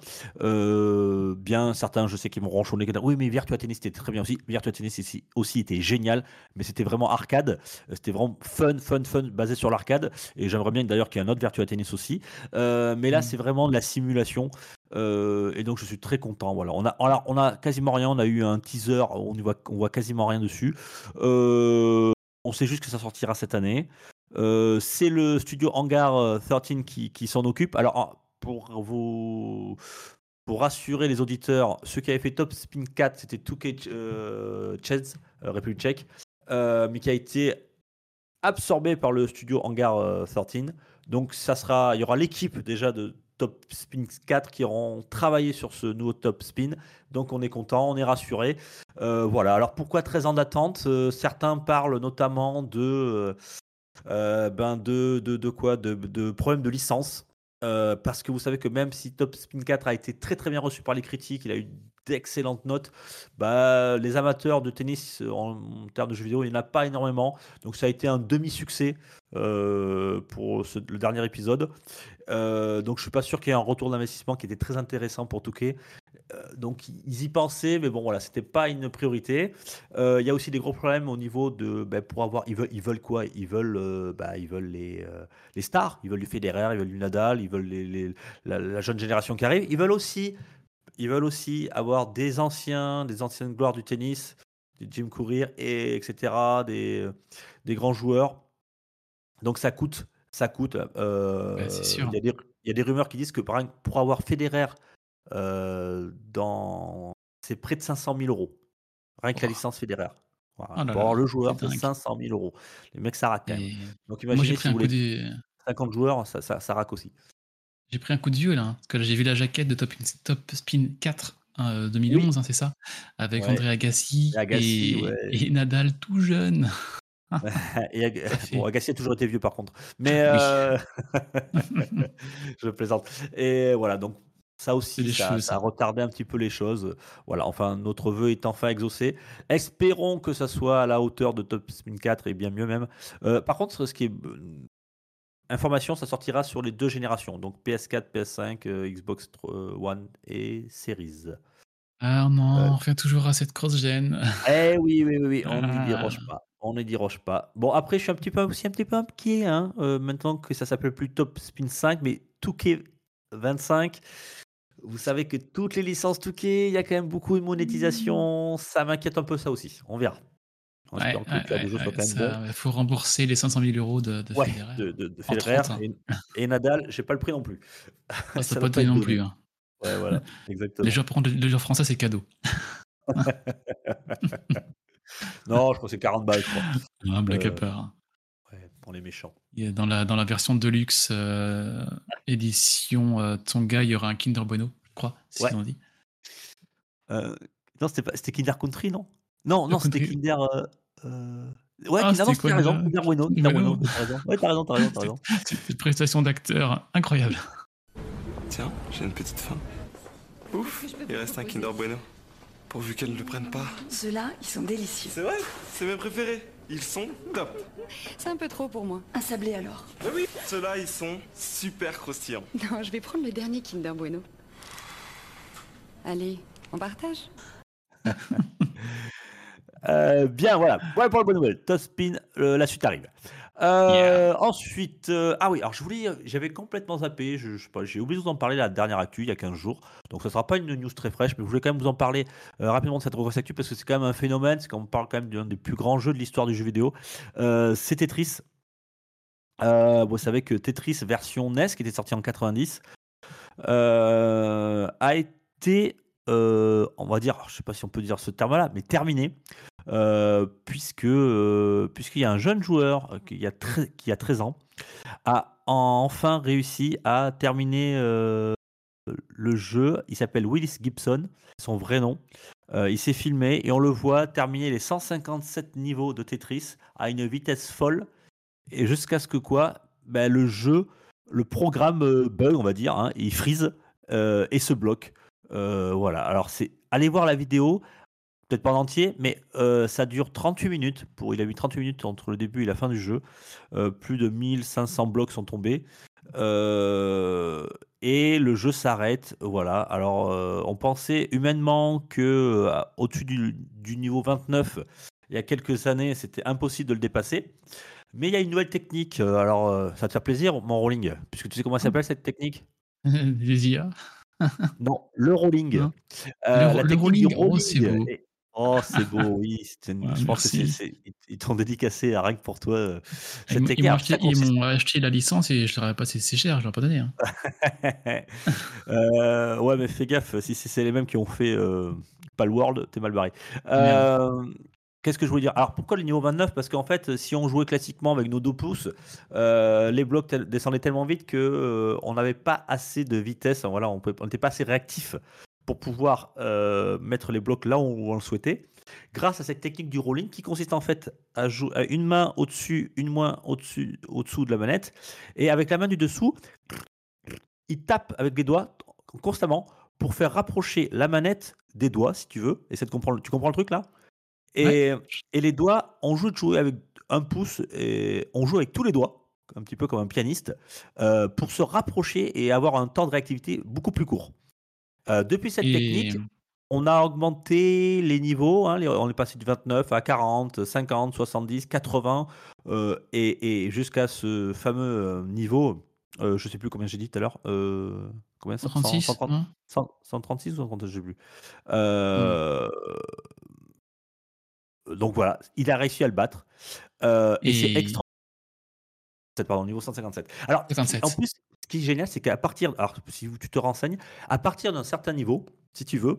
Bien, certains, je sais qu'ils vont ronchonner. Oui, mais Virtua Tennis était très bien aussi. Virtua Tennis aussi, aussi était génial, mais c'était vraiment arcade. C'était vraiment fun, fun, fun, basé sur l'arcade. Et j'aimerais bien d'ailleurs qu'il y ait un autre Virtua Tennis aussi. mais là, mm. c'est vraiment de la simulation. Euh, et donc je suis très content. Voilà, on a, on a, quasiment rien. On a eu un teaser, on voit, on voit quasiment rien dessus. Euh, on sait juste que ça sortira cette année. Euh, c'est le studio Hangar 13 qui, qui s'en occupe. Alors pour vous pour rassurer les auditeurs, ceux qui avaient fait Top Spin 4, c'était 2K euh, République tchèque, mais qui a été absorbé par le studio Hangar 13. Donc ça sera, il y aura l'équipe déjà de Top Spin 4 qui auront travaillé sur ce nouveau Top Spin. Donc on est content, on est rassuré. Euh, voilà. Alors pourquoi 13 ans d'attente euh, Certains parlent notamment de, euh, ben de, de, de, quoi? De, de problèmes de licence. Parce que vous savez que même si Top Spin 4 a été très très bien reçu par les critiques, il a eu d'excellentes notes. Bah, les amateurs de tennis en, termes de jeux vidéo, il n'y en a pas énormément. Donc ça a été un demi-succès pour le dernier épisode. Euh, donc je suis pas sûr qu'il y ait un retour d'investissement qui était très intéressant pour Touquet. Euh, donc ils y pensaient, mais bon voilà, c'était pas une priorité. Euh, il y a aussi des gros problèmes au niveau de, ben, pour avoir, ils veulent, ils veulent quoi? Ils veulent, bah, ils veulent les, les stars, ils veulent du Federer, ils veulent du Nadal, ils veulent les, la, jeune génération qui arrive. Ils veulent aussi, ils veulent aussi avoir des anciens, des anciennes gloires du tennis, des Jim Courier et etc. Des, des grands joueurs. Donc ça coûte ça coûte. Euh, il y, a des rumeurs qui disent que pour avoir Federer euh, dans. C'est près de 500 000 euros. Rien que la licence Federer. Oh pour avoir le joueur, c'est 500 000 euros. Les mecs, ça raque quand même. Donc imaginez si vous voulez 50 joueurs, ça, ça, ça raque aussi. J'ai pris un coup de vieux là, parce que j'ai vu la jaquette de Top, Top Spin 4 2011, hein, c'est ça? Avec André Agassi, et, et, Nadal tout jeune. et bon, Agassi a toujours été vieux par contre. Mais euh, je plaisante. Et voilà, donc ça aussi, ça, a retardé un petit peu les choses. Voilà, enfin, notre vœu est enfin exaucé. Espérons que ça soit à la hauteur de Top Spin 4 et bien mieux même. Euh, par contre, ce qui est. Information, ça sortira sur les deux générations, donc PS4, PS5, Xbox One et Series. Ah non, on revient toujours à cette cross-gen. Eh oui, oui, oui, oui on n'y déroge ah. pas. On ne déroge pas. Bon, après, je suis un petit peu aussi un petit peu inquiet, hein, euh, maintenant que ça s'appelle plus Top Spin 5, mais Touquet 25. Vous savez que toutes les licences Touquet, il y a quand même beaucoup de monétisation. Ça m'inquiète un peu ça aussi. On verra. Ouais, ouais, le ouais, il faut rembourser les 500 000 euros de, de Ouais, Federer. de, de, de Entre Federer autres, hein. et, et Nadal, j'ai pas le prix non plus. Ah, Ça pas donné être non plus. hein. Voilà, Les exactement. joueurs, les joueurs français, c'est cadeau. Non, je crois que c'est 40 balles, je crois. Blague à Euh, pour les méchants. Dans, la, dans la version Deluxe euh, édition euh, Tonga, il y aura un Kinder Bueno, je crois, si Ouais. on dit. Euh, non, c'était pas- c'était Kinder Country, non? Non, non, c'était. Kinder. euh, euh, Ouais, Ah, Kinder, quoi raison. Kinder Bueno. Kinder Bueno. Bueno, t'as raison. Ouais, t'as raison, t'as raison, t'as raison. C'est une prestation d'acteur incroyable. Tiens, j'ai une petite faim. Ouf, il reste un Kinder Bueno. Pourvu qu'elle ne le prenne pas. Ceux-là, ils sont délicieux. C'est vrai, c'est mes préférés. Ils sont top. C'est un peu trop pour moi. Un sablé alors Mais oui, ceux-là, ils sont super croustillants. Non, je vais prendre le dernier Kinder Bueno. Allez, on partage Euh, bien, voilà. Voilà pour la bonne nouvelle. Top spin, euh, la suite arrive. Euh, Ensuite, euh, ah oui, alors je voulais, j'avais complètement zappé, je, j'ai oublié de vous en parler la dernière actu il y a 15 jours, donc ce sera pas une news très fraîche, mais je voulais quand même vous en parler euh, rapidement de cette grosse actu parce que c'est quand même un phénomène, c'est qu'on parle quand même d'un des plus grands jeux de l'histoire du jeu vidéo. C'est Tetris. Vous savez que Tetris version NES qui était sorti en 90 euh, a été, on va dire, je sais pas si on peut dire ce terme-là, mais terminé. Euh, puisque euh, puisqu'il y a un jeune joueur euh, qui a, qui a 13 ans a enfin réussi à terminer le jeu. Il s'appelle Willis Gibson, son vrai nom. Il s'est filmé et on le voit terminer les 157 niveaux de Tetris à une vitesse folle et jusqu'à ce que quoi? Ben, le jeu, le programme bug, on va dire, hein, il freeze et se bloque. Voilà, alors c'est allez voir la vidéo, peut-être pas en entier, mais euh, ça dure 38 minutes. Pour, il a mis 38 minutes entre le début et la fin du jeu. Euh, plus de 1500 blocs sont tombés. Euh, et le jeu s'arrête. Voilà. Alors, on pensait humainement que au-dessus du, du niveau 29, il y a quelques années, c'était impossible de le dépasser. Mais il y a une nouvelle technique. Alors, ça te fait plaisir, mon rolling? Puisque tu sais comment s'appelle cette technique? Les IA. Non, le rolling. Non. Euh, Le- la le technique du rolling, oh, beau. Oh, c'est beau, oui. c'est une- Ouais, je pense que c'est, merci. c'est- ils- ils t'ont dédicacé à rien que pour toi. euh, Ils cette m'ont- ils m'ont acheté, ça ils consiste- m'ont acheté la licence et je leur ai passé c'est cher, je leur ai pas donné. hein. Euh, ouais, mais fais gaffe, si c'est c'est les mêmes qui ont fait euh, Palworld, t'es mal barré. Euh, Qu'est-ce que je voulais dire? Alors pourquoi le niveau 29 Parce qu'en fait, si on jouait classiquement avec nos deux pouces, euh, les blocs tel- descendaient tellement vite que euh, on n'avait pas assez de vitesse. Voilà, on n'était pas assez réactif pour pouvoir euh, mettre les blocs là où on le souhaitait. Grâce à cette technique du rolling qui consiste en fait à jouer à une main au-dessus, une main au-dessus, au-dessous de la manette, et avec la main du dessous, il tape avec les doigts constamment pour faire rapprocher la manette des doigts, si tu veux. Et tu comprends, tu comprends le truc là? Et, et les doigts, on joue de jouer avec un pouce et on joue avec tous les doigts, un petit peu comme un pianiste, euh, pour se rapprocher et avoir un temps de réactivité beaucoup plus court. Euh, depuis cette Et- technique, on a augmenté les niveaux. hein, les- on est passé du 29 à 40, 50, 70, 80 euh, et, et jusqu'à ce fameux euh, niveau. euh, je sais plus combien j'ai dit tout à l'heure. euh, combien 136 130 hein 100 136 ou 130, je sais plus. Euh, Donc voilà, il a réussi à le battre. Et c'est extra. Pardon, niveau 157. Alors, ce qui- 57. en plus, ce qui est génial, c'est qu'à partir. Alors, si tu te renseignes, à partir d'un certain niveau, si tu veux,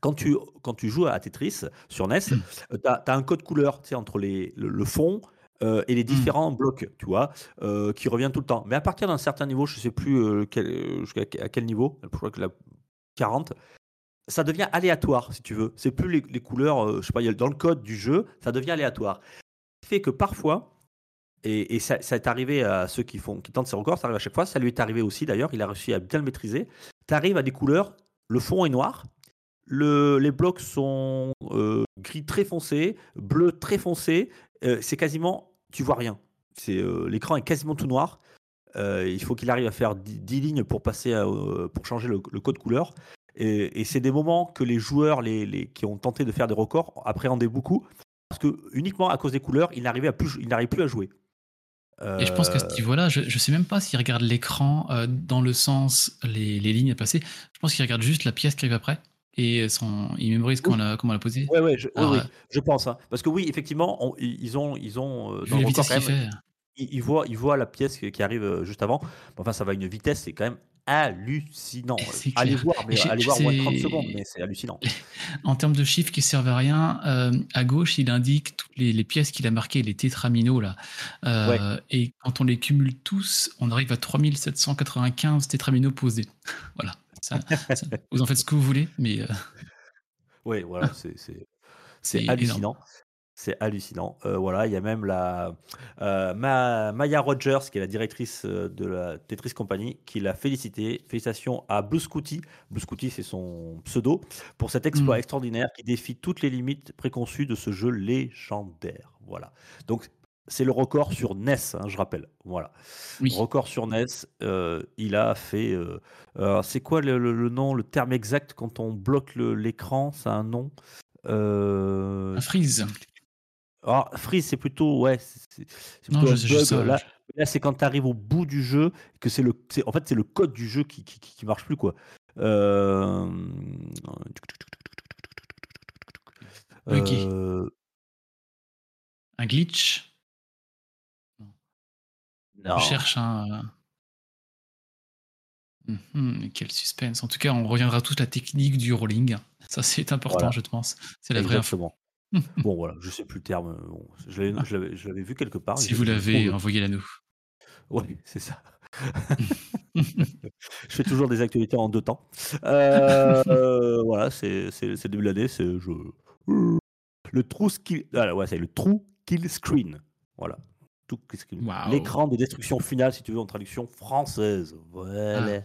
quand tu, quand tu joues à Tetris sur NES, tu as, un code couleur tu sais, entre les, le, le fond euh, et les différents blocs, tu vois, euh, qui revient tout le temps. Mais à partir d'un certain niveau, je ne sais plus euh, quel, euh, à quel niveau, je crois que la 40, ça devient aléatoire, si tu veux. C'est plus les, les couleurs, euh, je sais pas, dans le code du jeu, ça devient aléatoire. Ce qui fait que parfois, et, ça, ça est arrivé à ceux qui, font, qui tentent ces records, ça arrive à chaque fois, ça lui est arrivé aussi d'ailleurs, il a réussi à bien le maîtriser. Tu arrives à des couleurs, le fond est noir, le, les blocs sont euh, gris très foncé, bleu très foncé, euh, c'est quasiment, tu vois rien. Euh, L'écran est quasiment tout noir. Il faut qu'il arrive à faire 10, 10 lignes pour passer pour changer le, code couleur. Et, c'est des moments que les joueurs les, les- qui ont tenté de faire des records appréhendaient beaucoup parce que uniquement à cause des couleurs, plus, ils n'arrivaient plus à jouer. Et je pense qu'à ce Euh, niveau-là, je, je sais même pas s'il regarde l'écran euh, dans le sens les, les lignes à passer. Je pense qu'il regarde juste la pièce qui arrive après et son, il mémorise comment la, comment la poser. Ouais, ouais, je, oui, Alors, oui, euh, je pense. hein. Parce que oui, effectivement, on- ils ont, ils ont euh, dans la le record quand même, ils voient, ils voient la pièce qui arrive juste avant. Enfin, ça va à une vitesse, c'est quand même hallucinant. Allez voir, mais allez voir moins 30 c'est- secondes, mais c'est hallucinant. En termes de chiffres qui servent à rien, euh, à gauche, il indique toutes les, les pièces qu'il a marquées, les tétraminos là. Euh, Et quand on les cumule tous, on arrive à 3795 tétraminos posés. voilà. Ça- ça- vous en faites ce que vous voulez, mais euh, Oui, voilà, c'est hallucinant. énorme. C'est hallucinant. Euh, voilà, il y a même la euh, Ma- Maya Rogers, qui est la directrice euh, de la Tetris Company, qui l'a félicité. Félicitations à Blue Scooty. Blue Scooty, c'est son pseudo, pour cet exploit Mm. extraordinaire qui défie toutes les limites préconçues de ce jeu légendaire. Voilà. Donc, c'est le record sur NES, hein, je rappelle. Voilà. Oui. Record sur NES. euh, il a fait. c'est quoi le, le- le nom, le terme exact quand on bloque l'écran? A un nom Un freeze. Alors, freeze, c'est plutôt. Ouais, c'est. Là, là c'est quand tu arrives au bout du jeu, que c'est le. En fait, c'est le code du jeu qui, qui, marche plus, quoi. Euh... Euh, Un glitch? Non. Je cherche un. Mhm, quel suspense. En tout cas, on reviendra tous la technique du rolling. Ça, c'est important, je pense. C'est la vraie info. Bon, voilà, je sais plus le terme. Bon, je l'avais- je l'avais vu quelque part. Si vous l'avez, envoyez-la nous. Oui, c'est ça. je fais toujours des actualités en deux temps. Euh, euh, voilà, c'est le début de l'année. C'est je... le true skill. Ah, ouais, c'est le true kill screen. Voilà. L'écran de destruction finale, si tu veux, en traduction française. Voilà.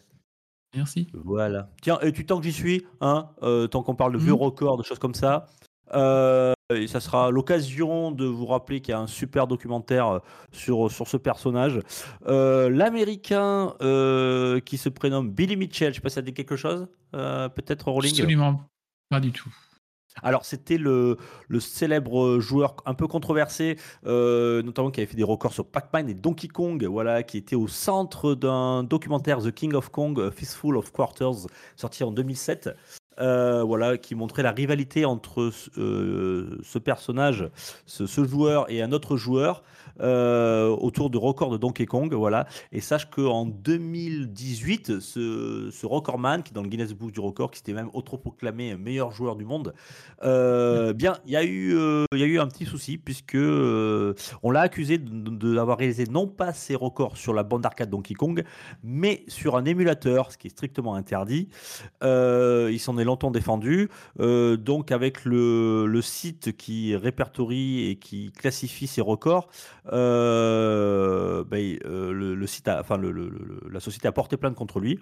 Merci. Voilà. Tiens, et tu tant que j'y suis, hein, euh, tant qu'on parle de vieux Mhm. records, de choses comme ça, euh, et ça sera l'occasion de vous rappeler qu'il y a un super documentaire euh, sur, sur ce personnage. Euh, L'américain euh, qui se prénomme Billy Mitchell, je sais pas si ça dit quelque chose, euh, peut-être Rolling Absolument pas du tout. alors, c'était le, le célèbre joueur un peu controversé, euh, notamment qui avait fait des records sur Pac-Man et Donkey Kong, voilà, qui était au centre d'un documentaire The King of Kong, Fistful of Quarters, sorti en 2007. Euh, voilà, qui montrait la rivalité entre euh, ce personnage, ce, ce joueur et un autre joueur euh, autour du record de Donkey Kong. Voilà. Et sache qu'en 2018, ce, ce recordman, qui est dans le Guinness Book du record, qui s'était même autoproclamé meilleur joueur du monde, euh, bien, il y, a eu, euh, il y a eu un petit souci, puisque on l'a accusé d'avoir réalisé non pas ses records sur la bande d'arcade Donkey Kong, mais sur un émulateur, ce qui est strictement interdit. Il s'en est longtemps défendu. Donc, avec le, le site qui répertorie et qui classifie ses records, euh, ben, euh, le, site enfin, la société a porté plainte contre lui.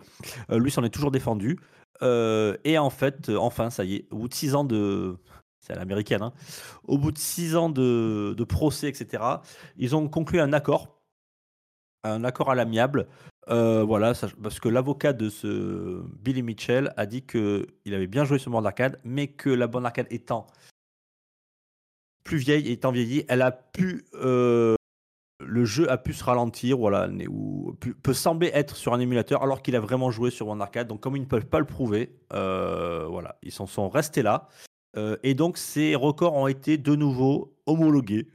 Euh, lui s'en est toujours défendu. Et en fait, enfin, ça y est, au bout de six ans de. C'est à l'américaine, hein, Au bout de six ans de, procès, etc., ils ont conclu un accord, un accord à l'amiable. Voilà, parce que l'avocat de ce Billy Mitchell a dit que il avait bien joué sur bande d'arcade, mais que la bande d'arcade étant plus vieille, étant vieillie, elle a pu euh, le jeu a pu se ralentir, voilà, ou peut sembler être sur un émulateur alors qu'il a vraiment joué sur bande arcade. Donc comme ils ne peuvent pas le prouver, euh, voilà, ils s'en sont restés là. Euh, et donc ces records ont été de nouveau homologués.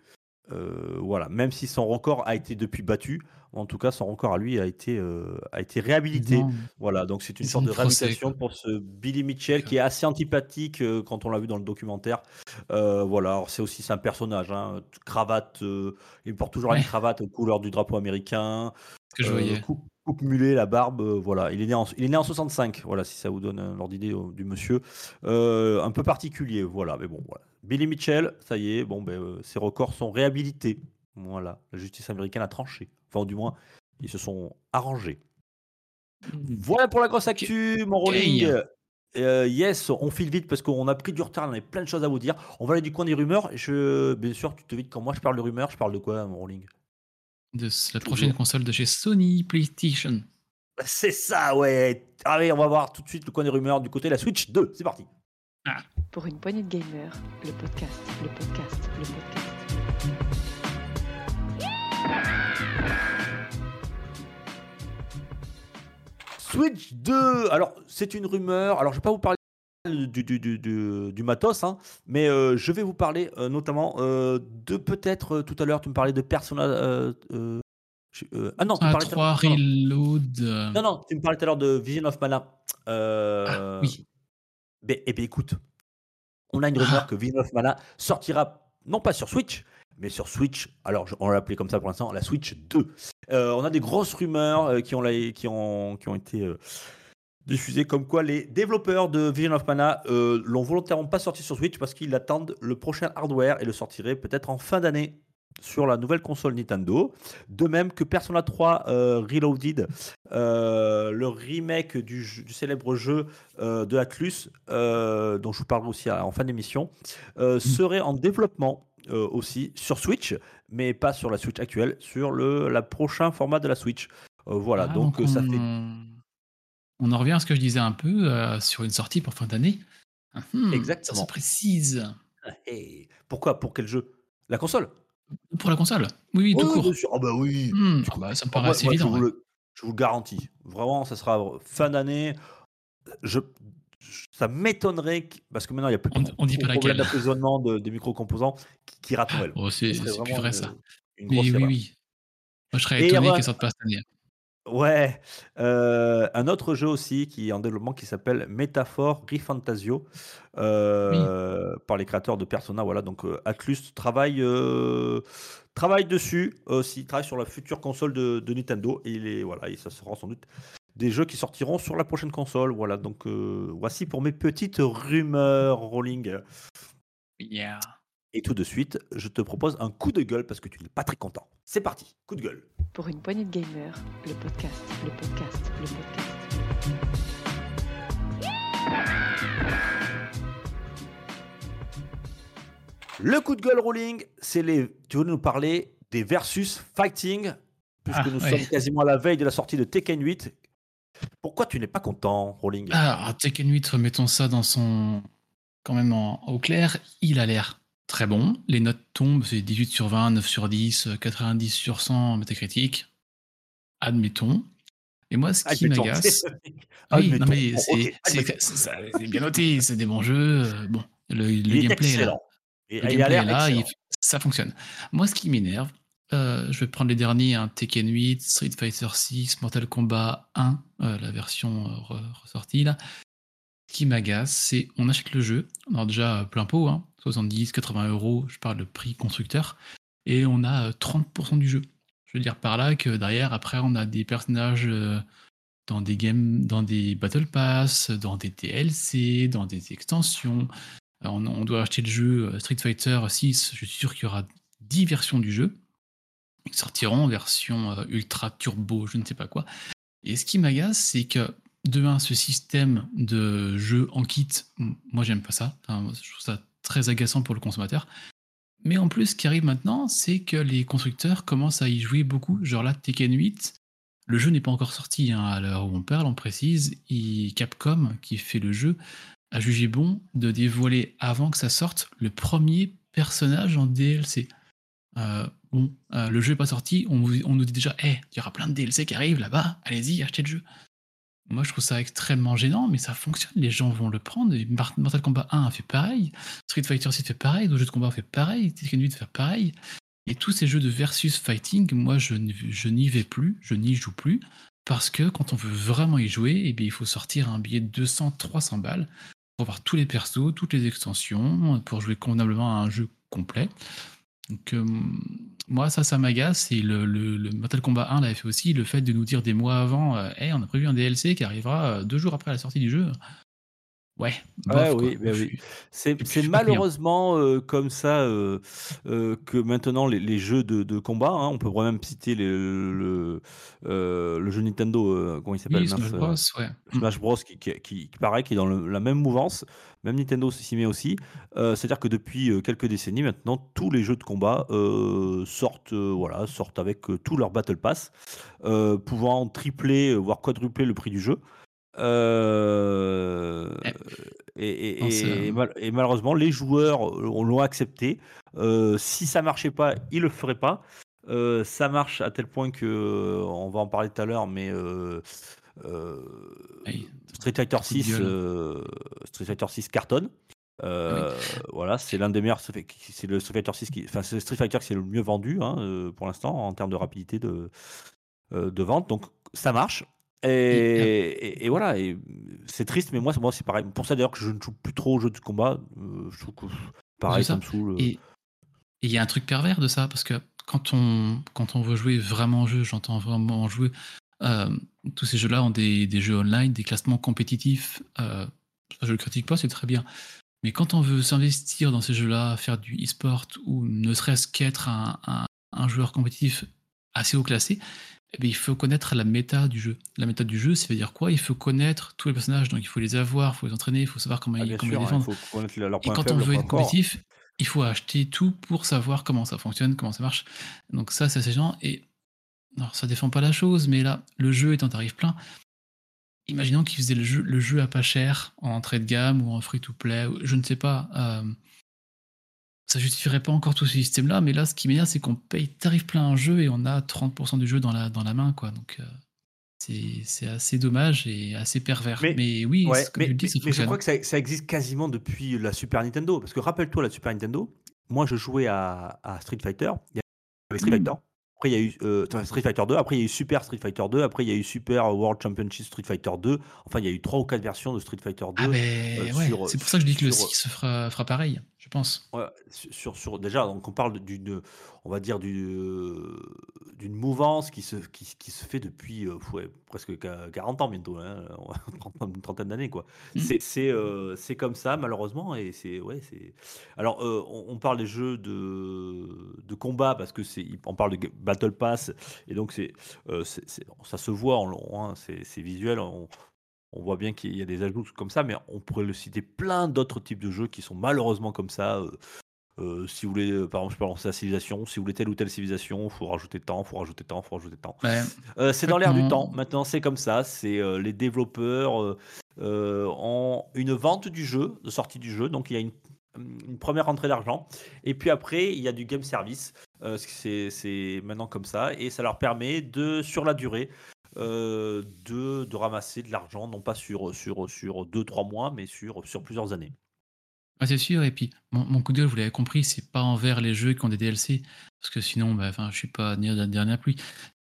Voilà, même si son record a été depuis battu, en tout cas son record à lui a été, euh, a été réhabilité. Non. Voilà, donc c'est une sorte de réhabilitation pour ce Billy Mitchell qui est assez antipathique euh, quand on l'a vu dans le documentaire. Euh, voilà, c'est aussi un personnage, hein, cravate, il porte toujours une Ouais. cravate aux couleurs du drapeau américain, que je voyais. coupe, coupe mulet, la barbe, voilà. Il est né en, il est né en 65, voilà, si ça vous donne l'ordre d'idée du monsieur. Un peu particulier, voilà, mais bon, voilà. Billy Mitchell, ça y est, bon, ben, ses records sont réhabilités. Voilà, la justice américaine a tranché. Enfin, du moins, ils se sont arrangés. Voilà pour la grosse actu, mon rolling. Euh, yes, on file vite parce qu'on a pris du retard, on avait plein de choses à vous dire. On va aller du coin des rumeurs. Je, bien sûr, tu te vides quand moi je parle de rumeurs, je parle de quoi, mon rolling? De la prochaine console de chez Sony PlayStation. C'est ça, ouais. Allez, on va voir tout de suite le coin des rumeurs du côté de la Switch 2. C'est parti. Pour une poignée de gamers, le podcast, le podcast, le podcast. Switch 2, alors c'est une rumeur, alors je vais pas vous parler du, du, du, du, du matos, hein, mais euh, je vais vous parler euh, notamment euh, de peut-être tout à l'heure, tu me parlais de Persona. ah non, tu me Ah, parlais tout à 3 l'heure- non, Reload. non, non, tu me parlais tout à l'heure de Vision of Mana. Ah, oui. eh bien, écoute, on a une Ah. rumeur que Vision of Mana sortira non pas sur Switch, mais sur Switch. Alors, on l'a appelé comme ça pour l'instant, la Switch 2. Euh, on a des grosses rumeurs euh, qui, ont, la- qui, ont, qui ont été euh, diffusées, comme quoi les développeurs de Vision of Mana l'ont volontairement pas sorti sur Switch parce qu'ils attendent le prochain hardware et le sortiraient peut-être en fin d'année sur la nouvelle console Nintendo. De même que Persona 3 euh, Reloaded, le remake du, célèbre jeu de Atlus, dont je vous parlerai aussi en fin d'émission, Mm. serait en développement euh, aussi sur Switch, mais pas sur la Switch actuelle, sur le la prochain format de la Switch. Euh, voilà, Ah, donc, euh, ça fait. on... en revient à ce que je disais un peu euh, sur une sortie pour fin d'année. Hum, Exactement. Ça se précise. Hey, pourquoi? Pour quel jeu? La console? Pour la console Oui, oui, tout Oui, court. Ah bah oui. Hum, ah coup, bah, ça me paraît moi- assez moi, évident. Je vous, ouais. le, je vous le garantis. Vraiment, ça sera fin d'année. Je, ça m'étonnerait, qu'- parce que maintenant, il n'y a plus de On- pro- on dit pas problème laquelle. d'approvisionnement de, des micro-composants qui, qui Noël. Oh, c'est plus vrai ça. Une Mais oui, erreur. oui. Moi, je serais étonné qu'elle sorte pas cette année. Ouais, euh, un autre jeu aussi qui est en développement qui s'appelle Métaphore Rifantasio euh, par les créateurs de Persona. Voilà, donc euh, Atlus travaille, euh, travaille dessus aussi, travaille sur la future console de, de Nintendo et il est, voilà, et ça sera sans doute des jeux qui sortiront sur la prochaine console. Voilà, donc euh, voici pour mes petites rumeurs rolling. Yeah. Et tout de suite, je te propose un coup de gueule parce que tu n'es pas très content. C'est parti, coup de gueule. Pour une poignée de gamers, le podcast, le podcast, le podcast. Le coup de gueule rolling, c'est les. Tu veux nous parler des versus fighting, puisque Ah, nous sommes quasiment à la veille de la sortie de Tekken 8. Pourquoi tu n'es pas content, rolling Ah, Tekken 8, remettons ça dans son. Quand même en, au clair, il a l'air très bon. Les notes tombent, c'est 18 sur 20, 9 sur 10, euh, 90 sur 100 en métacritique. Admettons. Et moi, ce qui m'agace. Ah, Oui, non, mais c'est bien noté, c'est des bons jeux. euh, Bon, le, le gameplay est là. Et- Le gameplay est là, il- ça fonctionne. Moi, ce qui m'énerve, euh, je vais prendre les derniers, hein, Tekken 8, Street Fighter 6, Mortal Kombat 1, euh, la version euh, re- ressortie là. Ce qui m'agace, c'est on achète le jeu, on a déjà plein pot, hein, 70, 80 euros, je parle de prix constructeur, et on a euh, 30% du jeu. Je veux dire par là que derrière, après, on a des personnages dans des games, dans des Battle Pass, dans des DLC, dans des extensions. On, doit acheter le jeu Street Fighter 6, je suis sûr qu'il y aura 10 versions du jeu. Sortiront en version euh, ultra turbo, je ne sais pas quoi. Et ce qui m'agace, c'est que de un, ce système de jeu en kit, moi j'aime pas ça. Je trouve ça très agaçant pour le consommateur. Mais en plus, ce qui arrive maintenant, c'est que les constructeurs commencent à y jouer beaucoup. Genre là, Tekken 8, le jeu n'est pas encore sorti hein, à l'heure où on parle, on précise. Et Capcom, qui fait le jeu, a jugé bon de dévoiler avant que ça sorte le premier personnage en DLC. Euh, bon, euh, le jeu n'est pas sorti, on, nous dit déjà, Eh, il y aura plein de DLC qui arrivent là-bas, allez-y, achetez le jeu. Moi, je trouve ça extrêmement gênant, mais ça fonctionne, les gens vont le prendre. Mortal Kombat 1 a fait pareil, Street Fighter 6 fait pareil, d'autres jeux de combat ont fait pareil, Tekken 8 fait pareil. Et tous ces jeux de versus fighting, moi, je, n'y vais plus, je n'y joue plus, parce que quand on veut vraiment y jouer, eh bien, il faut sortir un billet de 200, 300 balles pour avoir tous les persos, toutes les extensions, pour jouer convenablement à un jeu complet. Donc, euh, moi, ça, ça m'agace. Et le, Mortal Kombat 1 l'avait fait aussi, le fait de nous dire des mois avant, euh, Hey, on a prévu un DLC qui arrivera euh, deux jours après la sortie du jeu. Ouais, bof, quoi. oui, bah oui. C'est malheureusement euh, comme ça euh, euh, que maintenant les, les jeux de, de combat, hein, on peut même citer les- le, le jeu Nintendo, comment il s'appelle Oui, Smash Bros, ouais. Smash Bros qui, qui, qui, qui paraît qui est dans le- la même mouvance, même Nintendo s'y met aussi. C'est-à-dire que depuis quelques décennies maintenant, tous les jeux de combat sortent, voilà, sortent avec euh, tout leur Battle Pass, pouvant tripler, voire quadrupler le prix du jeu. Euh, Ouais. et, et- Non, c'est, et mal- et malheureusement, les joueurs euh, l'ont accepté. Euh, si ça marchait pas, ils le feraient pas. euh, ça marche à tel point que on va en parler tout à l'heure, mais Street Fighter coup de 6, gueule. euh, Street Fighter 6 cartonne. Euh, Voilà, c'est l'un des meilleurs. C'est le Street Fighter 6 qui, enfin, c'est le Street Fighter qui est le mieux vendu hein, pour l'instant en termes de rapidité de, de vente. Donc ça marche. Et, et- et voilà, et c'est triste, mais moi, c'est- moi c'est pareil. Pour ça d'ailleurs que je ne joue plus trop aux jeux de combat. euh, je trouve que pareil, ça ça. me saoule. euh. Et il y a un truc pervers de ça, parce que quand on, quand on veut jouer vraiment au jeu, j'entends vraiment jouer, euh, tous ces jeux-là ont des, des jeux online, des classements compétitifs. Euh, je le critique pas, c'est très bien. Mais quand on veut s'investir dans ces jeux-là, faire du e-sport ou ne serait-ce qu'être un, un- un joueur compétitif assez haut classé, eh bien, il faut connaître la méta du jeu. La méta du jeu, ça veut dire quoi? Il faut connaître tous les personnages, donc il faut les avoir, il faut les entraîner, il faut savoir comment, Ah, ils, comment sûr, ils hein, il faut connaître leur Et point quand faible, on veut être compétitif, il faut acheter tout pour savoir comment ça fonctionne, comment ça marche. Donc ça, c'est assez gênant. Et alors, ça défend pas la chose, mais là, le jeu est en tarif plein. Imaginons qu'ils faisaient le jeu, le jeu à pas cher, en entrée de gamme ou en free-to-play, ou- je ne sais pas. euh, ça justifierait pas encore tout ce système-là, mais là, ce qui m'énerve, c'est qu'on paye tarif plein un jeu et on a 30% du jeu dans la, dans la main, quoi. Donc, euh, c'est assez dommage et assez pervers. Mais- Mais, oui, Ouais, comme mais, tu le dis, ça mais je crois que ça, ça existe quasiment depuis la Super Nintendo. Parce que rappelle-toi, la Super Nintendo, moi je jouais à, à Street Fighter. Il y avait Street Mm. Fighter. Après, il y a eu euh, Street Fighter 2. Après, il y a eu Super Street Fighter 2. Après, il y a eu Super World Championship Street Fighter 2. Enfin, il y a eu trois ou quatre versions de Street Fighter 2. Ah ben euh, ouais, c'est pour ça que je dis que le sur- 6 fera, fera pareil, pense. Ouais, sur, sur, déjà, donc on parle d'une, on va dire du, euh, d'une mouvance qui se, qui, qui se fait depuis euh, ouais, presque qua- 40 ans bientôt, hein, 30 une trentaine d'années quoi. Mhm. C'est, c'est, euh, c'est comme ça malheureusement et c'est, ouais, c'est. Alors euh, on, on parle des jeux de, de combat parce que c'est, on parle de Battle Pass et donc c'est, ça se voit en long, hein, c'est, c'est visuel. On, on voit bien qu'il y a des ajouts comme ça, mais on pourrait le citer plein d'autres types de jeux qui sont malheureusement comme ça. euh, euh, si vous voulez, euh, par exemple, je peux lancer la civilisation. Si vous voulez telle ou telle civilisation, il faut rajouter temps, il faut rajouter temps, il faut rajouter temps. Ouais, c'est dans l'air du temps. Maintenant, c'est comme ça. C'est les développeurs ont une vente du jeu, de sortie du jeu. Donc, il y a une, une première entrée d'argent. Et puis après, il y a du game service. C'est maintenant comme ça. Et ça leur permet de, sur la durée, euh, de, de ramasser de l'argent, non pas sur, sur, sur 2-3 mois, mais sur, sur plusieurs années. Ouais, c'est sûr. Et puis, mon, mon coup de gueule, vous l'avez compris, c'est pas envers les jeux qui ont des DLC, parce que sinon, bah, enfin, je suis pas ni à la dernière pluie.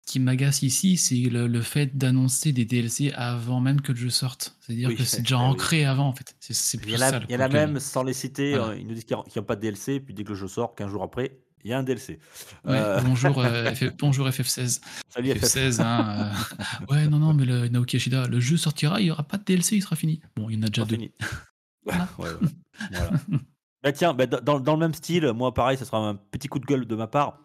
Ce qui m'agace ici, c'est le, le fait d'annoncer des DLC avant même que le jeu sorte. C'est-à dire Oui, que c'est déjà oui. ancré avant, en fait. C'est- Il y en a, ça. y a même, sans les citer, Voilà. euh, ils nous disent qu'il n'y a, pas de DLC, puis dès que le jeu sort, 15 jours après, il y a un DLC. Ouais, Euh, bonjour, euh, bonjour FF16. salut FF. FF16, hein, euh, Ouais, non, non, mais le Naoki Yoshida, le jeu sortira, il n'y aura pas de DLC, il sera fini. Bon, il y en a déjà deux. fini. Voilà. Ouais, ouais, voilà. Bah tiens, bah, dans, dans le même style, moi pareil, ça sera un petit coup de gueule de ma part.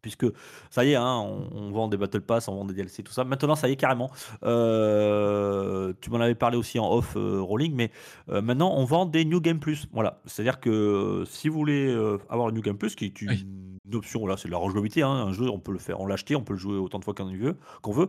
Puisque ça y est, hein, on, on vend des Battle Pass, on vend des DLC, tout ça. Maintenant, ça y est carrément. Euh, tu m'en avais parlé aussi en off euh, rolling, mais euh, maintenant, on vend des New Game Plus. Voilà. C'est-à-dire que si vous voulez avoir une New Game Plus, qui est une, Oui. une option, voilà, c'est de la rejouabilité. Hein, un jeu, on peut le faire, on l'acheter, on peut le jouer autant de fois qu'on veut.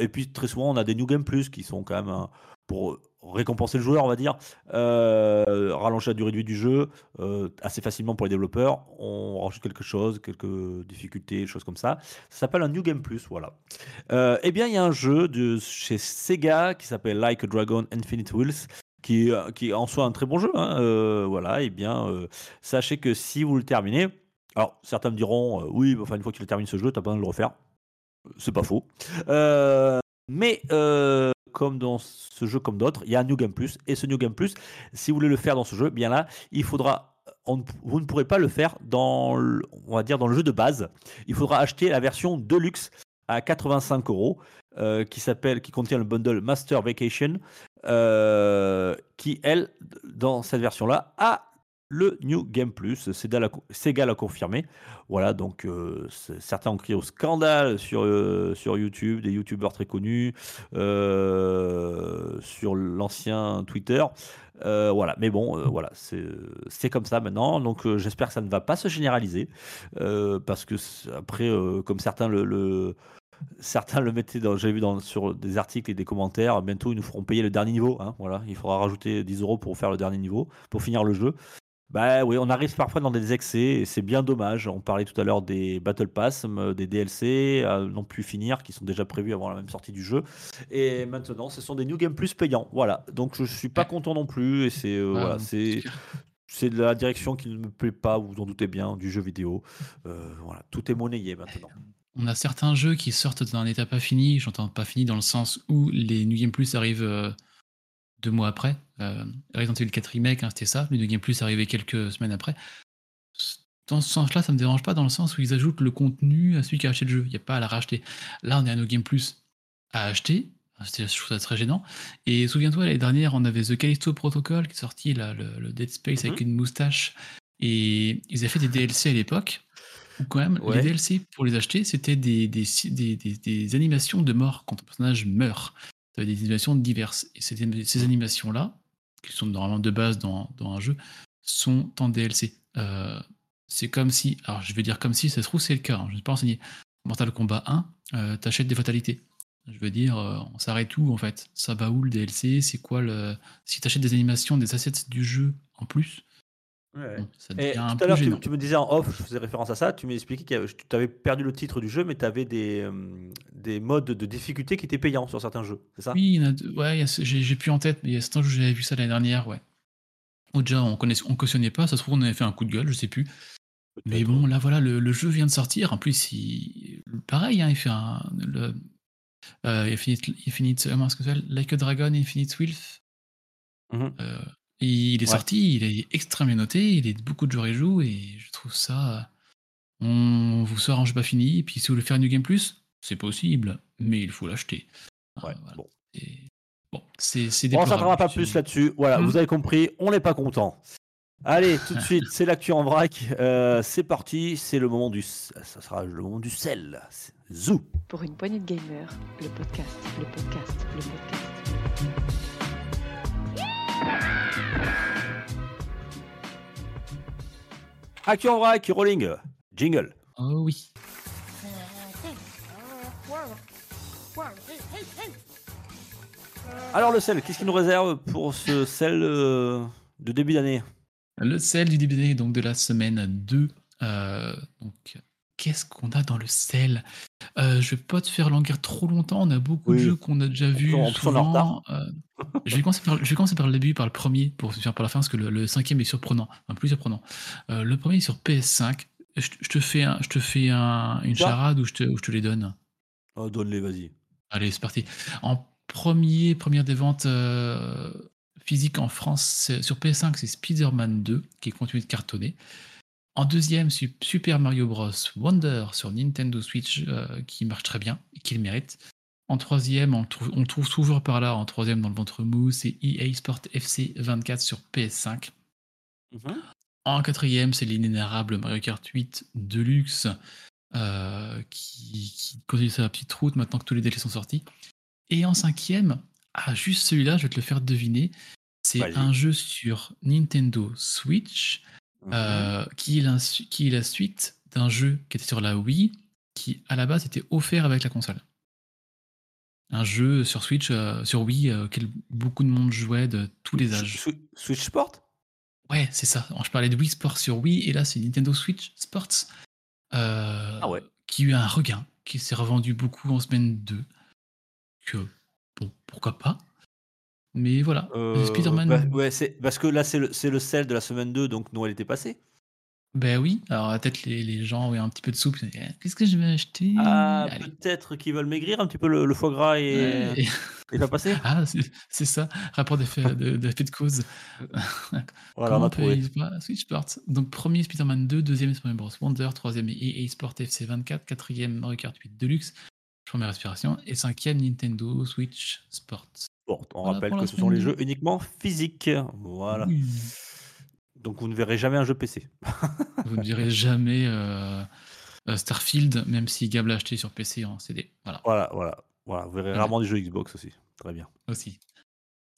et puis très souvent, on a des New Game Plus qui sont quand même un- pour récompenser le joueur, on va dire, euh, rallonger la durée de vie du jeu euh, assez facilement pour les développeurs. On rajoute quelque chose, quelques difficultés, choses comme ça. Ça s'appelle un New Game Plus, voilà. Euh, eh bien, il y a un jeu de chez Sega qui s'appelle Like a Dragon Infinite Wheels. Qui, est- qui est en soi un très bon jeu, hein, euh, voilà. Et bien, euh, sachez que si vous le terminez, alors certains me diront, euh, oui, enfin une fois que tu le termines ce jeu, t'as pas besoin de le refaire. C'est pas faux. Euh, mais euh, comme dans ce jeu comme d'autres, il y a un New Game Plus. Et ce New Game Plus, si vous voulez le faire dans ce jeu, bien là, il faudra. vous ne pourrez pas le faire dans, le, on va dire dans le jeu de base. Il faudra acheter la version Deluxe à 85 euros, euh, qui s'appelle, qui contient le bundle Master Vacation, euh, qui elle, dans cette version-là, a le New Game Plus. Sega l'a confirmé. Voilà, donc euh, certains ont crié au scandale sur, euh, sur YouTube, des youtubeurs très connus, euh, sur l'ancien Twitter. Voilà, mais bon, voilà, c'est comme ça maintenant. Donc j'espère que ça ne va pas se généraliser. parce que après, comme certains le, certains le mettaient, dans- j'avais vu sur des articles et des commentaires, bientôt ils nous feront payer le dernier niveau. hein, voilà, il faudra rajouter 10 euros pour faire le dernier niveau, pour finir le jeu. Bah oui, on arrive parfois dans des excès et c'est bien dommage. On parlait tout à l'heure des Battle Pass, euh, des DLC à non plus finir, qui sont déjà prévus avant la même sortie du jeu. Et maintenant, ce sont des New Game Plus payants. Voilà. Donc je suis pas content non plus. Et c'est euh, Ah, voilà, c'est de la direction qui ne me plaît pas. Vous vous en doutez bien du jeu vidéo. Euh, voilà, tout est monnayé maintenant. On a certains jeux qui sortent d'un état pas fini. J'entends pas fini dans le sens où les New Game Plus arrivent euh, deux mois après. Euh, Resident Evil 4 Remake, hein, c'était ça. Le New Game Plus arrivait quelques semaines après. Dans ce sens-là, ça me dérange pas dans le sens où ils ajoutent le contenu à celui qui a acheté le jeu. Il n'y a pas à la racheter. Là, on est à New Game Plus à acheter. Je trouve ça très gênant. Et souviens-toi, l'année dernière, on avait The Callisto Protocol qui est sorti, là, le, le Dead Space avec Mhm. une moustache. Et ils avaient fait des DLC à l'époque. Où quand même, Ouais. les DLC, pour les acheter, c'était des, des, des, des- des animations de mort quand un personnage meurt. Ça avait des animations diverses. Et ces, animations-là, qui sont normalement de base dans, dans un jeu, sont en DLC. Euh, c'est comme si, alors je vais dire comme si, ça se trouve c'est le cas, hein, je ne sais pas enseigné. Mortal Kombat 1, euh, t'achètes des fatalités. Je veux dire, euh, on s'arrête où en fait? Ça va où le DLC C'est quoi le. Si t'achètes des animations, des assets du jeu en plus, ça devient Et un tout peu à l'heure, tu, gênant. tu me disais en off, je faisais référence à ça, tu m'expliquais que tu avais perdu le titre du jeu, mais tu avais des, euh, des modes de difficulté qui étaient payants sur certains jeux, c'est ça? Oui, il y en a deux- ouais, il y a ce- j'ai j'ai plus en tête, mais il y a certains jeux, j'avais vu ça l'année dernière, ouais. Ou déjà, on, connaissait, on cautionnait pas, ça se trouve, on avait fait un coup de gueule, je sais plus. Mais Peut-être, bon, ouais. là, voilà, le, le jeu vient de sortir. En plus, il, pareil, hein, il fait un. Le, euh, Infinite, Infinite, comment est-ce que ça s'appelle Like a Dragon, Infinite Wealth. Mhm. Euh, il est Ouais. sorti, il est extrêmement noté, il est beaucoup de joueurs y jouent, et je trouve ça. On vous sort un jeu pas fini, et puis si vous voulez faire New Game Plus, c'est possible, mais il faut l'acheter. Euh, Ouais, voilà. bon. Et- Bon, c'est On s'attendra pas plus là-dessus. Voilà, vous avez compris, on n'est pas content. Allez, tout de suite, c'est l'actu en vrac. Euh, c'est parti, c'est le moment du, ça sera le moment du sel. Zou. Pour une poignée de gamers, le podcast, le podcast, le podcast. Actu en vrac, rolling, jingle. Oh oui. Alors le sel, qu'est-ce qu'il nous réserve pour ce sel euh, de début d'année? Le sel du début d'année, donc de la semaine 2. Euh, donc, qu'est-ce qu'on a dans le sel? Euh, Je vais pas te faire languir trop longtemps. On a beaucoup Oui. de jeux qu'on a déjà vus. Souvent. Euh, je, vais commencer par, je vais commencer par le début, par le premier, pour finir par la fin, parce que le, le cinquième est surprenant, enfin, plus surprenant. Euh, le premier est sur PS5. Je, te- je te fais, un, je te fais un- une Quoi charade où je te, je te les donne? oh, Donne-les, vas-y. Allez, c'est parti. En premier, première des ventes euh, physiques en France, sur PS5, c'est Spider-Man 2 qui continue de cartonner. En deuxième, Su- Super Mario Bros. Wonder sur Nintendo Switch euh, qui marche très bien et qui le mérite. En troisième, on trouve, on trouve toujours par là, en troisième dans le ventre mou, c'est EA Sport FC 24 sur PS5. Mhm. En quatrième, c'est l'inénarrable Mario Kart 8 Deluxe euh, qui, qui continue sa petite route maintenant que tous les délais sont sortis. Et en cinquième, ah, juste celui-là, je vais te le faire deviner. C'est un jeu sur Nintendo Switch Mhm. euh, qui, est la, su- qui est la suite d'un jeu qui était sur la Wii qui à la base était offert avec la console. Un jeu sur Switch, euh, sur Wii, euh, auquel beaucoup de monde jouait de tous les âges. Swi- Switch Sport? Ouais, c'est ça. Je parlais de Wii Sports sur Wii, et là, c'est Nintendo Switch Sports. euh, Ah ouais. Qui a eu un regain, qui s'est revendu beaucoup en semaine 2. Que, bon, pourquoi pas. Mais voilà. Euh, Spider-Man. bah, ouais, parce que là c'est le, sel de la semaine 2, donc Noël était passé. Ben oui. Alors, peut-être les, les gens ont un petit peu de soupe. Eh, Qu'est-ce que je vais acheter? Ah, peut-être qu'ils veulent maigrir un petit peu le, le foie gras et, Ouais. et pas passé. Ah, c'est ça. Rapport d'effet de, d'effet de cause. Voilà, on a trouvé. y- Switch Sports. Donc premier Spider-Man 2, deuxième Spider-Man Bros. Wonder, troisième EA Sport FC 24, quatrième Mario Kart 8 Deluxe, première respiration, et cinquième Nintendo Switch Sports. Bon, on Voilà rappelle pour la que ce sont les jeux uniquement physiques. Voilà. Oui. Donc vous ne verrez jamais un jeu PC. Vous ne verrez jamais euh, euh, Starfield, même si Gab l'a acheté sur PC en CD. Voilà, Voilà, voilà. voilà. Vous verrez Ouais. rarement des jeux Xbox aussi. Très bien. aussi.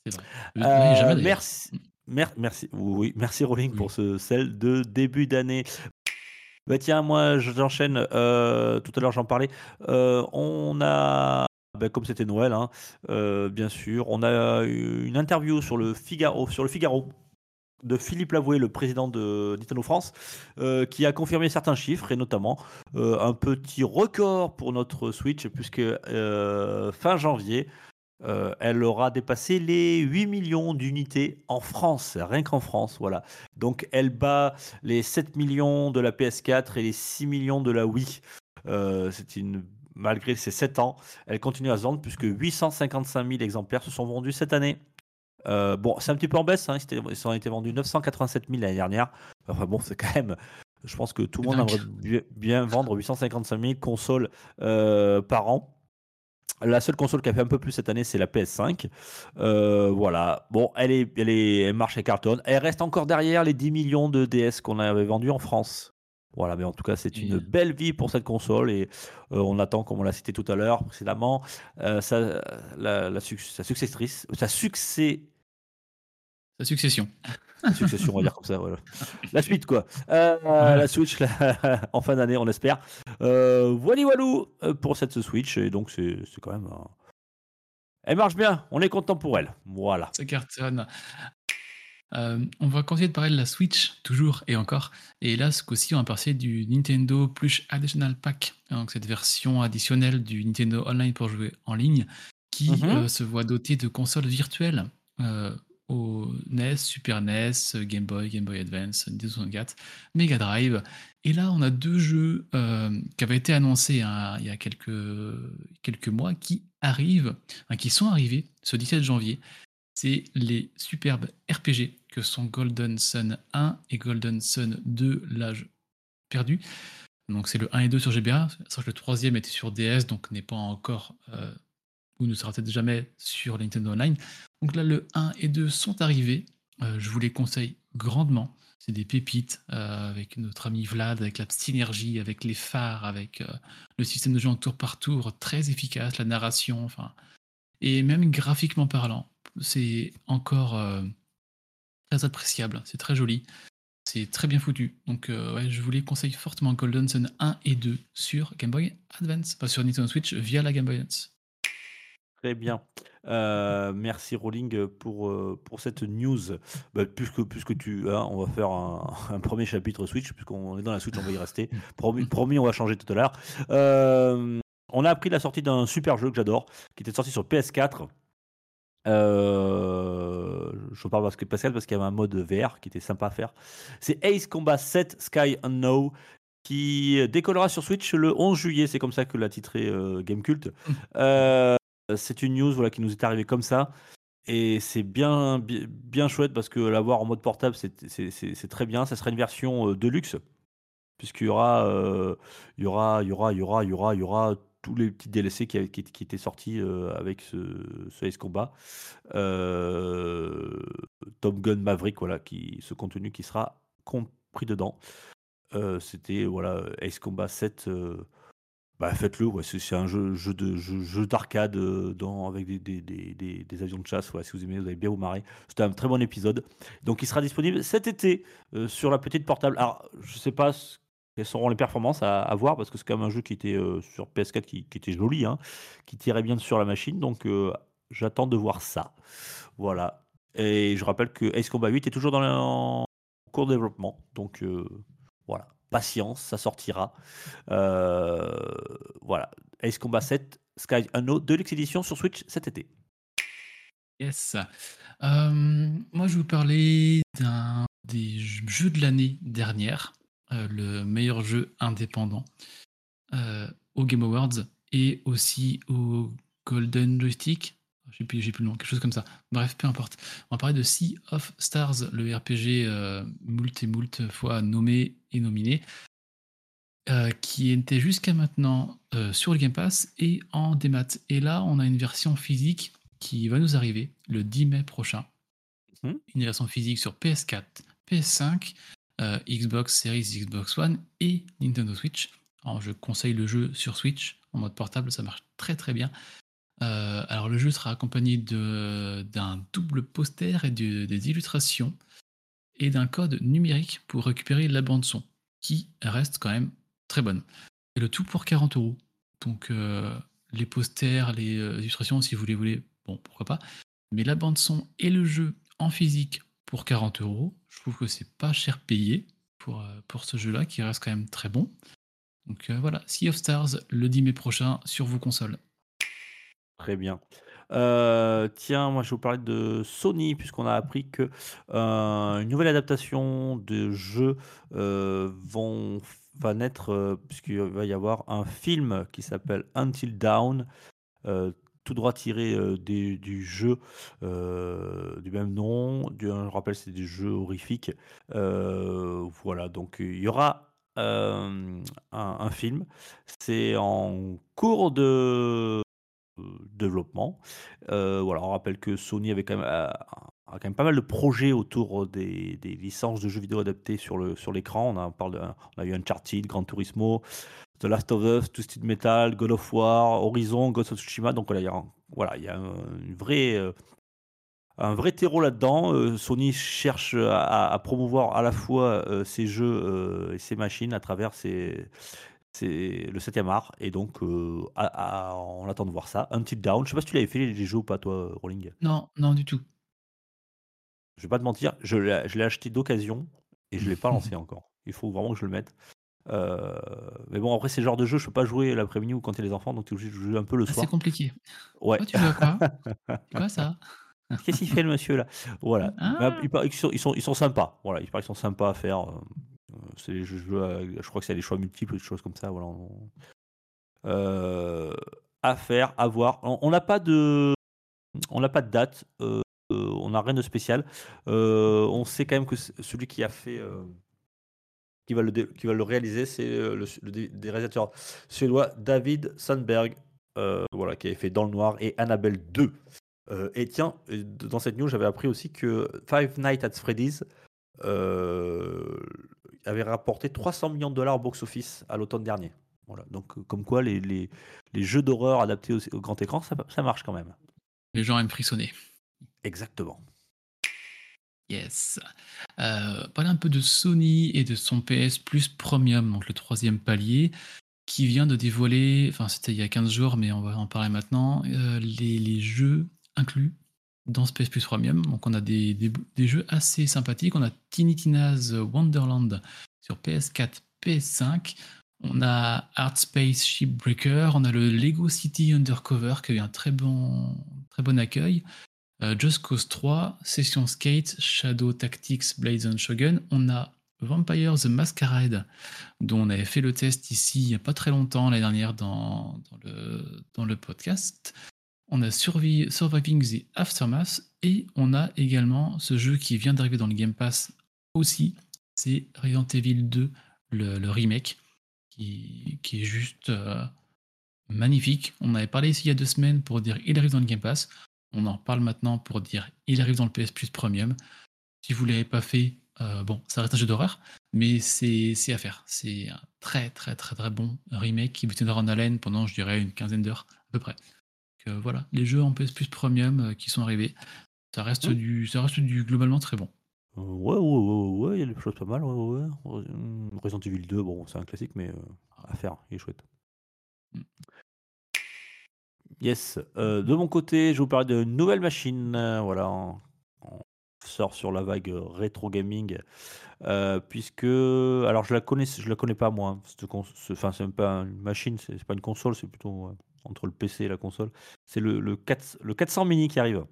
C'est vrai. Vous Euh, ne verrez jamais, d'ailleurs. merci, mer- merci, oui, merci Rolling pour ce celle de début d'année. Bah tiens, moi j'enchaîne. euh, tout à l'heure j'en parlais. Euh, on a, bah, comme c'était Noël, hein, euh, bien sûr, on a une interview sur le Figaro, sur le Figaro, de Philippe Lavoué, le président de Nintendo France, euh, qui a confirmé certains chiffres et notamment euh, un petit record pour notre Switch, puisque fin janvier, elle aura dépassé les 8 millions d'unités en France, rien qu'en France, voilà. Donc elle bat les 7 millions de la PS4 et les 6 millions de la Wii. C'est une malgré ses 7 ans, elle continue à se vendre puisque 855 000 exemplaires se sont vendus cette année. Euh, bon, c'est un petit peu en baisse. Hein. Ils ont été vendus 987 000 l'année dernière. Enfin bon, c'est quand même. Je pense que tout le monde aimerait bien vendre 855 000 consoles euh, par an. La seule console qui a fait un peu plus cette année, c'est la PS5. Euh, voilà. Bon, elle, est, elle, est, elle marche à carton. Elle reste encore derrière les 10 millions de DS qu'on avait vendus en France. Voilà, mais en tout cas, c'est une belle vie pour cette console et on attend, comme on l'a cité tout à l'heure précédemment, sa, la, la, sa successrice, sa succès, sa succession. La succession, on va dire comme ça. Voilà. La suite, quoi. Euh, la Switch en fin d'année, on espère. Euh, voilà, walou euh, pour cette Switch. Et donc, c'est quand même. Elle marche bien. On est content pour elle. Voilà. Ça cartonne. Euh, on va continuer de parler de la Switch, toujours et encore. Et là, ce coup-ci, on va passer du Nintendo Plus Additional Pack, donc cette version additionnelle du Nintendo Online pour jouer en ligne, qui mm-hmm. se voit dotée de consoles virtuelles au NES, Super NES, Game Boy, Game Boy Advance, Nintendo 64, Mega Drive. Et là, on a deux jeux euh, qui avaient été annoncés hein, il y a quelques, quelques mois qui arrivent, qui sont arrivés ce 17 janvier. C'est les superbes RPG que sont Golden Sun 1 et Golden Sun 2, l'âge perdu. Donc c'est le 1 et 2 sur GBA, sauf que le troisième était sur DS, donc n'est pas encore euh, ou ne sera peut-être jamais sur Nintendo Online. Donc là, le 1 et 2 sont arrivés. Euh, je vous les conseille grandement. C'est des pépites euh, avec notre ami Vlad, avec la synergie, avec les phares, avec le système de jeu en tour par tour très efficace, la narration, enfin. Et même graphiquement parlant, c'est encore très appréciable, c'est très joli, c'est très bien foutu. Donc ouais, je vous les conseille fortement Golden Sun 1 et 2 sur Game Boy Advance, pas sur Nintendo Switch via la Game Boy Advance. Très bien. Euh, merci Rolling pour, euh, pour cette news. Bah, puisque, puisque tu, hein, on va faire un, premier chapitre Switch, puisqu'on est dans la Switch, on va y rester. Promis, promis on va changer tout à l'heure. Euh, on a appris la sortie d'un super jeu que j'adore, qui était sorti sur PS4. Je parle parce que PS4 parce qu'il y avait un mode VR qui était sympa à faire. C'est Ace Combat 7 Sky Unknown qui décollera sur Switch le 11 juillet. C'est comme ça que l'a titré Gamecult. Euh, c'est une news voilà, qui nous est arrivée comme ça. Et c'est bien, bien, chouette parce que l'avoir en mode portable, c'est très bien. Ça sera une version de luxe, puisqu'il y aura, il y aura, il y aura, il y aura, il y aura, il y aura tous les petits DLC qui, étaient sortis avec ce, ce Ace Combat. Top Gun Maverick, voilà, qui, ce contenu qui sera compris dedans. C'était voilà, Ace Combat 7 bah, faites-le, ouais, c'est un jeu, jeu de jeu, d'arcade euh, dans avec des, avions de chasse. Ouais, si vous aimez, vous allez bien vous marrer. C'était un très bon épisode. Donc, il sera disponible cet été euh, sur la petite portable. Alors, je sais pas quelles seront les performances à, voir parce que c'est quand même un jeu qui était euh, sur PS4 qui, était joli, hein, qui tirait bien sur la machine. Donc, j'attends de voir ça. Voilà. Et je rappelle que Ace Combat 8 est toujours dans le cours de développement. Donc, voilà patience, ça sortira. Euh, voilà. Ace Combat 7, Sky Unknown, Deluxe Edition sur Switch cet été. Yes. Euh, moi, je vais vous parler d'un des jeux de l'année dernière, euh, le meilleur jeu indépendant au Game Awards et aussi au Golden Joystick j'ai plus, plus le nom, quelque chose comme ça. Bref, peu importe. On va parler de Sea of Stars, le RPG euh, moult et moult fois nommé et nominé, euh, qui était jusqu'à maintenant euh, sur le Game Pass et en démat. Et là, on a une version physique qui va nous arriver le 10 mai prochain. Mmh. Une version physique sur PS4, PS5, Xbox Series, Xbox One et Nintendo Switch. Je conseille le jeu sur Switch en mode portable, ça marche très très bien. Euh, alors le jeu sera accompagné d'un double poster et des illustrations et d'un code numérique pour récupérer la bande son, qui reste quand même très bonne. Et le tout pour 40 euros. Donc euh, les posters, les euh, illustrations, si vous les voulez, bon pourquoi pas. Mais la bande son et le jeu en physique pour 40 euros. Je trouve que c'est pas cher payé pour, euh, pour ce jeu-là, qui reste quand même très bon. Donc euh, voilà, Sea of Stars le 10 mai prochain sur vos consoles. Très bien. Euh, tiens, moi je vais vous parler de Sony, puisqu'on a appris que une nouvelle adaptation de jeu vont, va naître, puisqu'il va y avoir un film qui s'appelle Until euh, tout droit tiré euh, du jeu euh, du même nom. Je rappelle, c'est des jeux horrifiques. Euh, voilà, donc il y aura un, film. C'est en cours de développement. Voilà, on rappelle que Sony avait quand même, pas mal de projets autour des, licences de jeux vidéo adaptées sur l'écran. On on a eu Uncharted, Gran Turismo, The Last of Us, Twisted Metal, God of War, Horizon, Ghost of Tsushima. Donc voilà, il y a, un- voilà, il y a un, une vraie, euh, un vrai terreau là-dedans. Euh, Sony cherche à, promouvoir à la fois euh, ses jeux euh, et ses machines à travers ses, c'est le 7 art. Et donc, à- à- on attend de voir ça. Until Down. Je sais pas si tu l'avais fait les, les jeux ou pas, toi, Rolling. Non, non du tout. Je vais pas te mentir, je l'ai je l'ai acheté d'occasion et je l'ai pas lancé encore. Il faut vraiment que je le mette. Euh, mais bon, après, c'est le genre de jeu, je peux pas jouer l'après-midi ou quand il y a les enfants, donc tu es obligé de jouer un peu le Ah, soir. c'est compliqué. Ouais. Tu veux quoi? C'est quoi ça? Qu'est-ce qu'il fait le monsieur là? Voilà. Ah. Sont, ils sont, ils sont sympas. Voilà, il paraît qu'ils sont sympas à faire. euh, C'est à- je crois que c'est des choix multiples, des choses comme ça. Voilà. Euh, à faire, à voir. On n'a pas de, on n'a pas de date. euh, on n'a rien de spécial. On sait quand même que celui qui a fait, qui va le, dé- qui va le réaliser, c'est euh, le, le réalisateurs suédois David Sandberg, euh, voilà, qui avait fait Dans le Noir et Annabelle 2. Euh, et tiens, dans cette news, j'avais appris aussi que Five Nights at Freddy's euh, avait rapporté 300 millions de dollars au box-office à l'automne dernier. Voilà. Donc, comme quoi, les, les, les jeux d'horreur adaptés au, au grand écran, ça, ça marche quand même. Les gens aiment frissonner. Exactement. Yes. Euh, parler un peu de Sony et de son PS Plus Premium, donc le troisième palier, qui vient de dévoiler, enfin c'était il y a 15 jours, mais on va en parler maintenant, euh, les, jeux inclus dans ce PS Plus Premium. Donc on a des, des- jeux assez sympathiques. On a Tiny Tina's Wonderland sur PS4, PS5. On a Art Space Shipbreaker. On a le Lego City Undercover qui a eu un très bon, très bon accueil. Euh, Just Cause 3, Session Skate, Shadow Tactics, Blades and Shogun. On a Vampire the Masquerade, dont on avait fait le test ici il n'y a pas très longtemps, l'année dernière, dans, le, podcast. On a Survi- Surviving the Aftermath et on a également ce jeu qui vient d'arriver dans le Game Pass aussi, c'est Resident Evil 2, le, le remake, qui, qui est juste euh, magnifique. On avait parlé ici il y a deux semaines pour dire il arrive dans le Game Pass. On en parle maintenant pour dire il arrive dans le PS Plus Premium. Si vous ne l'avez pas fait, euh, bon, ça reste un jeu d'horreur, mais c'est à faire. C'est un très très très très bon remake qui vous tiendra en haleine pendant, je dirais, une quinzaine d'heures à peu près. Donc, euh, voilà, les jeux en PS Plus Premium euh, qui sont arrivés, ça reste, Mm. du, ça reste du globalement très bon. Ouais, ouais, ouais, ouais, il y a des choses pas mal. Ouais, ouais, ouais. Resident Evil 2, bon, c'est un classique, mais euh, à faire, il est chouette. Yes. Euh, de mon côté, je vous parler de nouvelles machines. euh, voilà, on, sort sur la vague rétro gaming. euh, puisque, alors je la connais, je la connais pas moi. hein, Enfin, c'est même pas une machine, c'est pas une console, c'est plutôt euh, entre le PC et la console. C'est le, le, 4 le 400 mini qui arrive.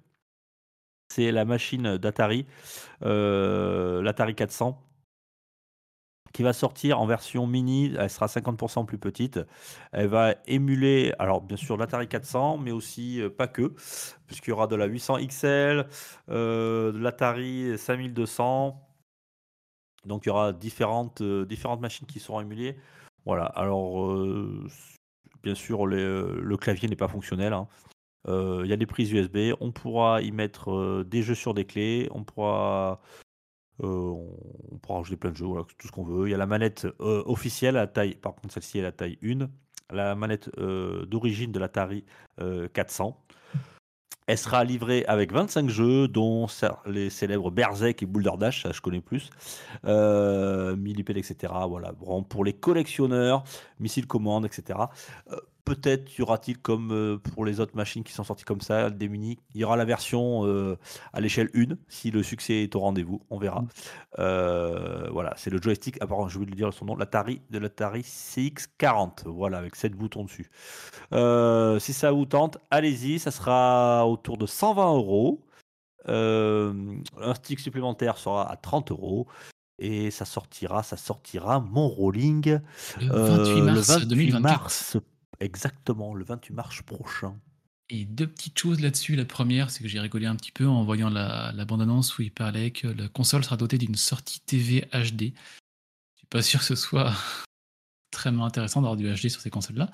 C'est la machine d'Atari, l'Atari 400, qui va sortir en version mini. Elle sera 50% plus petite. Elle va émuler, alors bien sûr, l'Atari 400, mais aussi euh, pas que, puisqu'il y aura de la 800 XL, euh, de l'Atari 5200. Donc il y aura différentes, euh, différentes machines qui seront émulées. Voilà, alors bien sûr, le clavier n'est pas fonctionnel. hein. Il y a des prises USB. On pourra y mettre des jeux sur des clés. On pourra, on, on pourra rajouter plein de jeux, voilà, tout ce qu'on veut. Il y a la manette euh, officielle à taille, par contre celle-ci est la taille 1. La manette euh, d'origine de l'Atari euh, 400. Elle sera livrée avec 25 jeux, dont les célèbres Berserk et Boulder Dash, ça je connais plus, euh, Millipede, etc. Voilà, pour les collectionneurs, Missile Commande, etc. Euh, peut-être y aura-t-il comme euh, pour les autres machines qui sont sorties comme ça, des mini, il y aura la version euh, à l'échelle 1 si le succès est au rendez-vous, on verra. Mm. Euh, voilà, c'est le joystick, apparemment, je vais lui dire son nom, l'Atari de l'Atari CX40, voilà, avec 7 boutons dessus. Euh, si ça vous tente, allez-y, ça sera autour de 120 euros. Un stick supplémentaire sera à 30 euros. Et ça sortira, ça sortira mon rolling Le euh, 28 mars le 28 2024. mars, exactement, le 28 mars prochain. Et deux petites choses là-dessus. La première, c'est que j'ai rigolé un petit peu en voyant la, bande-annonce où il parlait que la console sera dotée d'une sortie TV HD. Je suis pas sûr que ce soit très intéressant d'avoir du HD sur ces consoles-là.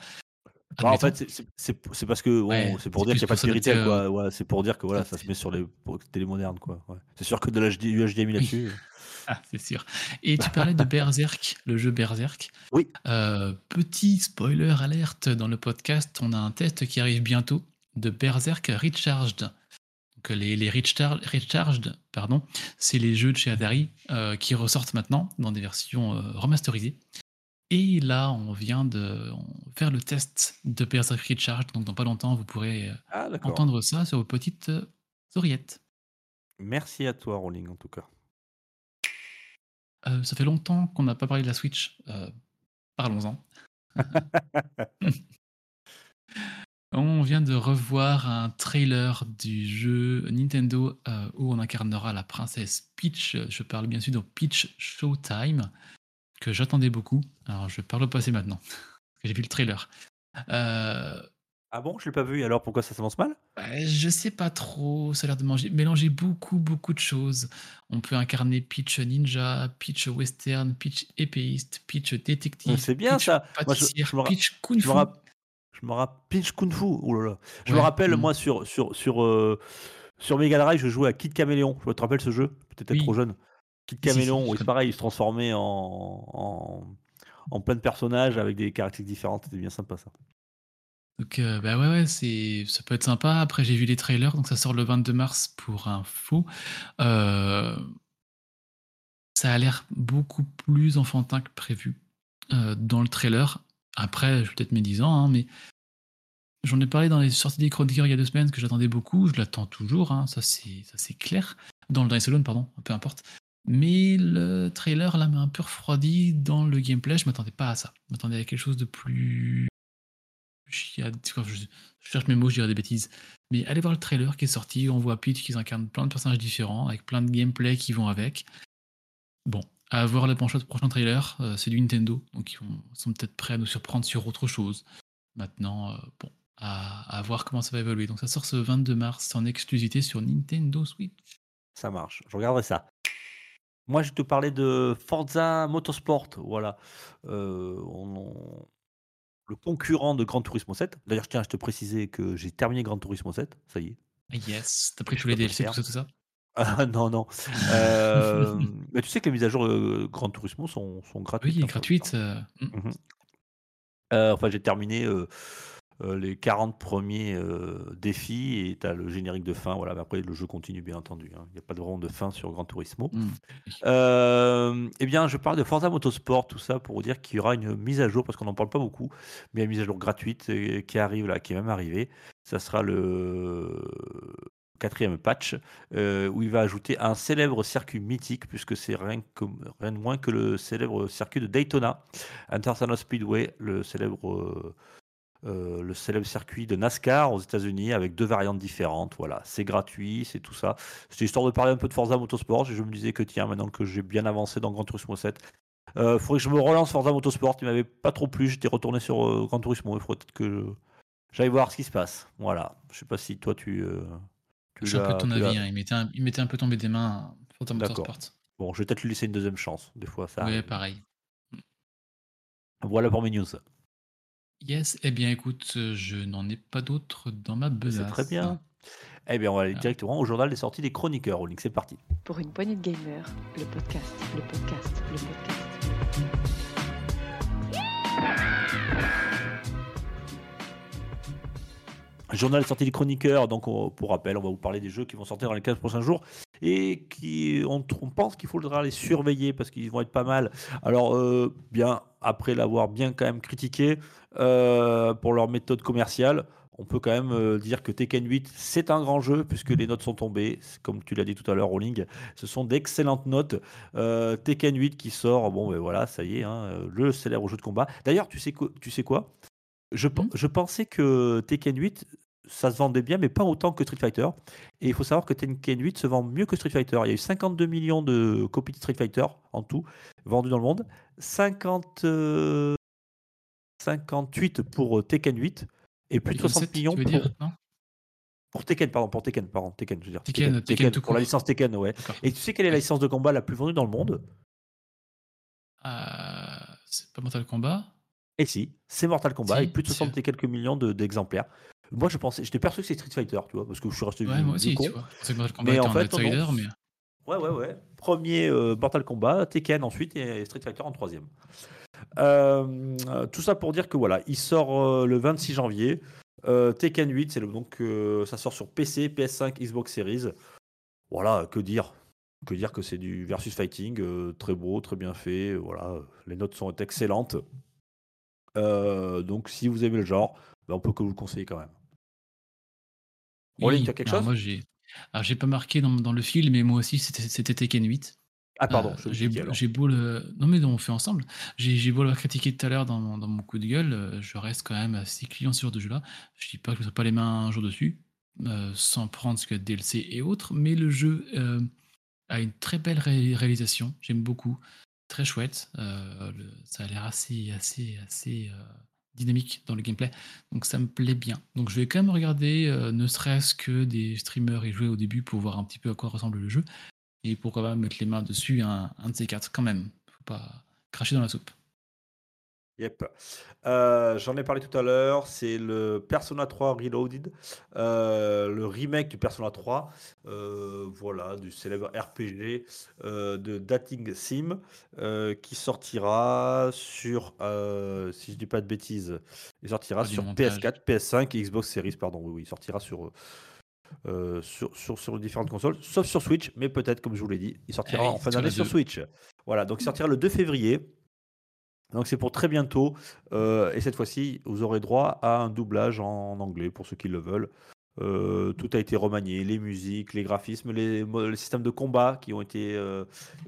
Bah, en fait, c'est- parce que Ouais, c'est pour dire qu'il n'y a pas de vérité. Ouais, c'est pour dire que voilà, ça se met sur les pour- télé modernes, quoi. ouais. C'est sûr que de l'HD, du HDMI là-dessus. Ah, c'est sûr. Et tu parlais de Berserk, le jeu Berserk. Oui. Euh, petit spoiler alerte dans le podcast, on a un test qui arrive bientôt de Berserk Recharged. Donc les, les Recharged, pardon, c'est les jeux de chez Atari euh, qui ressortent maintenant dans des versions euh, remasterisées. Et là, on vient de faire le test de Berserk Recharged, donc dans pas longtemps, vous pourrez euh, Ah, entendre ça sur vos petites euh, oreillettes. Merci à toi, Rolling, en tout cas. Euh, ça fait longtemps qu'on n'a pas parlé de la Switch. Euh, Parlons-en. on vient de revoir un trailer du jeu Nintendo euh, où on incarnera la princesse Peach. Je parle bien sûr de Peach Showtime, que j'attendais beaucoup. Alors je parle au passé maintenant, parce que j'ai vu le trailer. Euh, Ah bon, je l'ai pas vu. et Alors pourquoi ça s'avance mal? Ouais, Je sais pas trop, ça a l'air de manger, mélanger beaucoup, beaucoup de choses. On peut incarner Peach Ninja, Peach Western, Peach épéiste, Peach détective. C'est bien, Peach ça. Moi, je- je me Peach Kung Je Fu. rapp- je me rappelle Pinch Kung Fu. Oh. Je me rappelle, moi, sur, sur, sur, euh, sur Mega Drive, je jouais à Kid Caméléon. Tu te rappelles ce jeu? Peut-être Oui. trop jeune. Kid Si, si, Caméléon, je c'est pareil, il se transformait en, en, en plein de personnages avec des caractéristiques différentes. C'était bien sympa, ça. Donc, euh, bah ouais, ouais, c'est, ça peut être sympa. Après, j'ai vu les trailers, donc ça sort le 22 mars pour info. Euh, ça a l'air beaucoup plus enfantin que prévu euh, dans le trailer. Après, j'ai peut-être mes 10 ans, hein, mais j'en ai parlé dans les sorties des chroniqueurs il y a deux semaines que j'attendais beaucoup. Je l'attends toujours, hein, ça c'est ça c'est clair. Dans le Dice Alone, pardon, peu importe. Mais le trailer là m'a un peu refroidi dans le gameplay. Je m'attendais pas à ça. Je m'attendais à quelque chose de plus je, cherche mes mots, je dirais des bêtises. Mais allez voir le trailer qui est sorti, on voit Peach qui incarne plein de personnages différents, avec plein de gameplay qui vont avec. Bon, à voir le prochain, trailer, euh, c'est du Nintendo, donc ils sont peut-être prêts à nous surprendre sur autre chose. Maintenant, euh, bon, à, à voir comment ça va évoluer. Donc ça sort ce 22 mars en exclusivité sur Nintendo Switch. Ça marche. Je regarderai ça. Moi, je te parlais de Forza Motorsport. Voilà. Euh, on- on- Le concurrent de Gran Turismo 7. D'ailleurs, je tiens à te préciser que j'ai terminé Gran Turismo 7. Ça y est. Yes, t'as pris tous les pas DLC, tout ça, tout ça? Ah non, non. Euh, mais tu sais que les mises à jour euh, Gran Turismo sont, sont gratuites. Oui, hein, pour gratuite. l'instant. euh, mm. Mhm. Euh, enfin, j'ai terminé euh, les 40 premiers euh, défis et tu as le générique de fin. Voilà, mais après, le jeu continue, bien entendu. hein. Il n'y a pas de vraiment de fin sur Gran Turismo. Mm. Euh, eh bien, je parle de Forza Motorsport, tout ça pour vous dire qu'il y aura une mise à jour, parce qu'on n'en parle pas beaucoup, mais une mise à jour gratuite euh, qui arrive là, qui est même arrivée. Ça sera le quatrième patch, euh, où il va ajouter un célèbre circuit mythique, puisque c'est rien, que- rien de moins que le célèbre circuit de Daytona, International Speedway, le célèbre, euh, euh, le célèbre circuit de NASCAR aux États-Unis, avec deux variantes différentes. Voilà, c'est gratuit, c'est tout ça. C'était histoire de parler un peu de Forza Motorsport, et je me disais que tiens, maintenant que j'ai bien avancé dans Gran Turismo 7, il faudrait que je me relance Forza Motorsport, il m'avait pas trop plu, j'étais retourné sur euh, Gran Turismo, il faudrait peut-être que j'aille voir ce qui se passe. Voilà, je sais pas si toi tu... euh, tu Je suis un peu de ton avis, hein, il, m'était un, il m'était un peu tombé des mains ta D'accord. Motorsport. Bon, je vais peut-être lui laisser une deuxième chance, des fois ça arrive. pareil. Voilà pour mes news. Yes, eh bien écoute, je n'en ai pas d'autres dans ma besace. C'est très bien. Eh bien, on va aller Ah. directement au journal des sorties des chroniqueurs. Rolling, c'est parti. Pour une poignée de gamers, le podcast, le podcast, le podcast. Journal sorti des chroniqueurs, donc on- pour rappel, on va vous parler des jeux qui vont sortir dans les 15 prochains jours et qui on, on pense qu'il faudra les surveiller parce qu'ils vont être pas mal. Alors euh, bien après l'avoir bien quand même critiqué, euh, pour leur méthode commerciale. On peut quand même euh, dire que Tekken 8, c'est un grand jeu puisque les notes sont tombées. Comme tu l'as dit tout à l'heure, Rolling, ce sont d'excellentes notes. Euh, Tekken 8 qui sort, bon, ben voilà, ça y est, hein, le célèbre jeu de combat. D'ailleurs, tu sais quoi, tu sais quoi? Je, Hmm je pensais que Tekken 8, ça se vendait bien, mais pas autant que Street Fighter. Et il faut savoir que Tekken 8 se vend mieux que Street Fighter. Il y a eu 52 millions de copies de Street Fighter en tout, vendues dans le monde. 50, euh, 58 pour euh, Tekken 8 et plus de 60 27, millions pour, dire pour Tekken, pardon, pour Tekken, pardon, Tekken, je veux dire. Tekken, Tekken tout pour la licence Tekken, ouais. Et tu sais quelle est la licence de combat la plus vendue dans le monde? Euh, c'est pas Mortal Kombat Et si, c'est Mortal Kombat, Si, avec plus de si. 60 et quelques millions de- d'exemplaires. Moi, je pensais, j'étais persuadé que c'est Street Fighter, tu vois, parce que je suis resté Ouais, moi du aussi, con. tu vois. Mortal Kombat Mais en fait, outsider, mais Ouais, ouais, ouais. Premier euh, Mortal Kombat, Tekken ensuite et Street Fighter en troisième. Euh, tout ça pour dire que voilà, il sort euh, le 26 janvier. Euh, Tekken 8, c'est donc ça sort sur PC, PS5, Xbox Series. Voilà, que dire Que dire que c'est du versus fighting, euh, très beau, très bien fait. Voilà, les notes sont excellentes. Euh, donc si vous aimez le genre, ben, on peut que vous le conseiller quand même. Oui, tu as quelque chose? Moi, j'ai. Alors, j'ai pas marqué dans, dans le film, mais moi aussi, c'était c'était Tekken 8. Ah pardon, Euh, j'ai beau le. Non, mais non, on fait ensemble. J'ai j'ai beau le critiquer tout à l'heure dans, mon- dans mon coup de gueule, euh, je reste quand même assez client sur ce jeu-là. Je dis pas que je ne pas les mains un jour dessus, euh, sans prendre ce de DLC et autres, mais le jeu euh, a une très belle ré- réalisation. J'aime beaucoup. Très chouette. Le- ça a l'air assez, assez, assez dynamique dans le gameplay. Donc ça me plaît bien. Donc je vais quand même regarder, ne serait-ce que des streamers y jouer au début pour voir un petit peu à quoi ressemble le jeu. Et pourquoi pas mettre les mains dessus un, un de ces quatre quand même. Faut pas cracher dans la soupe. Yep. Euh, J'en ai parlé tout à l'heure, c'est le Persona 3 Reloaded, euh, le remake du Persona 3, euh, voilà, du célèbre RPG de Dating Sim, qui sortira sur, si je dis pas de bêtises, il sortira du sur montage. PS4, PS5 et Xbox Series, pardon, oui, oui, il sortira sur, euh, sur, sur, sur différentes consoles, sauf sur Switch, mais peut-être, comme je vous l'ai dit, il sortira oui, en fin d'année sur. Switch. Voilà, donc il sortira le 2 février. Donc c'est pour très bientôt. Euh, et cette fois-ci, vous aurez droit à un doublage en, anglais pour ceux qui le veulent. Euh, tout a été remanié, les musiques, les graphismes, les, les systèmes de combat qui ont été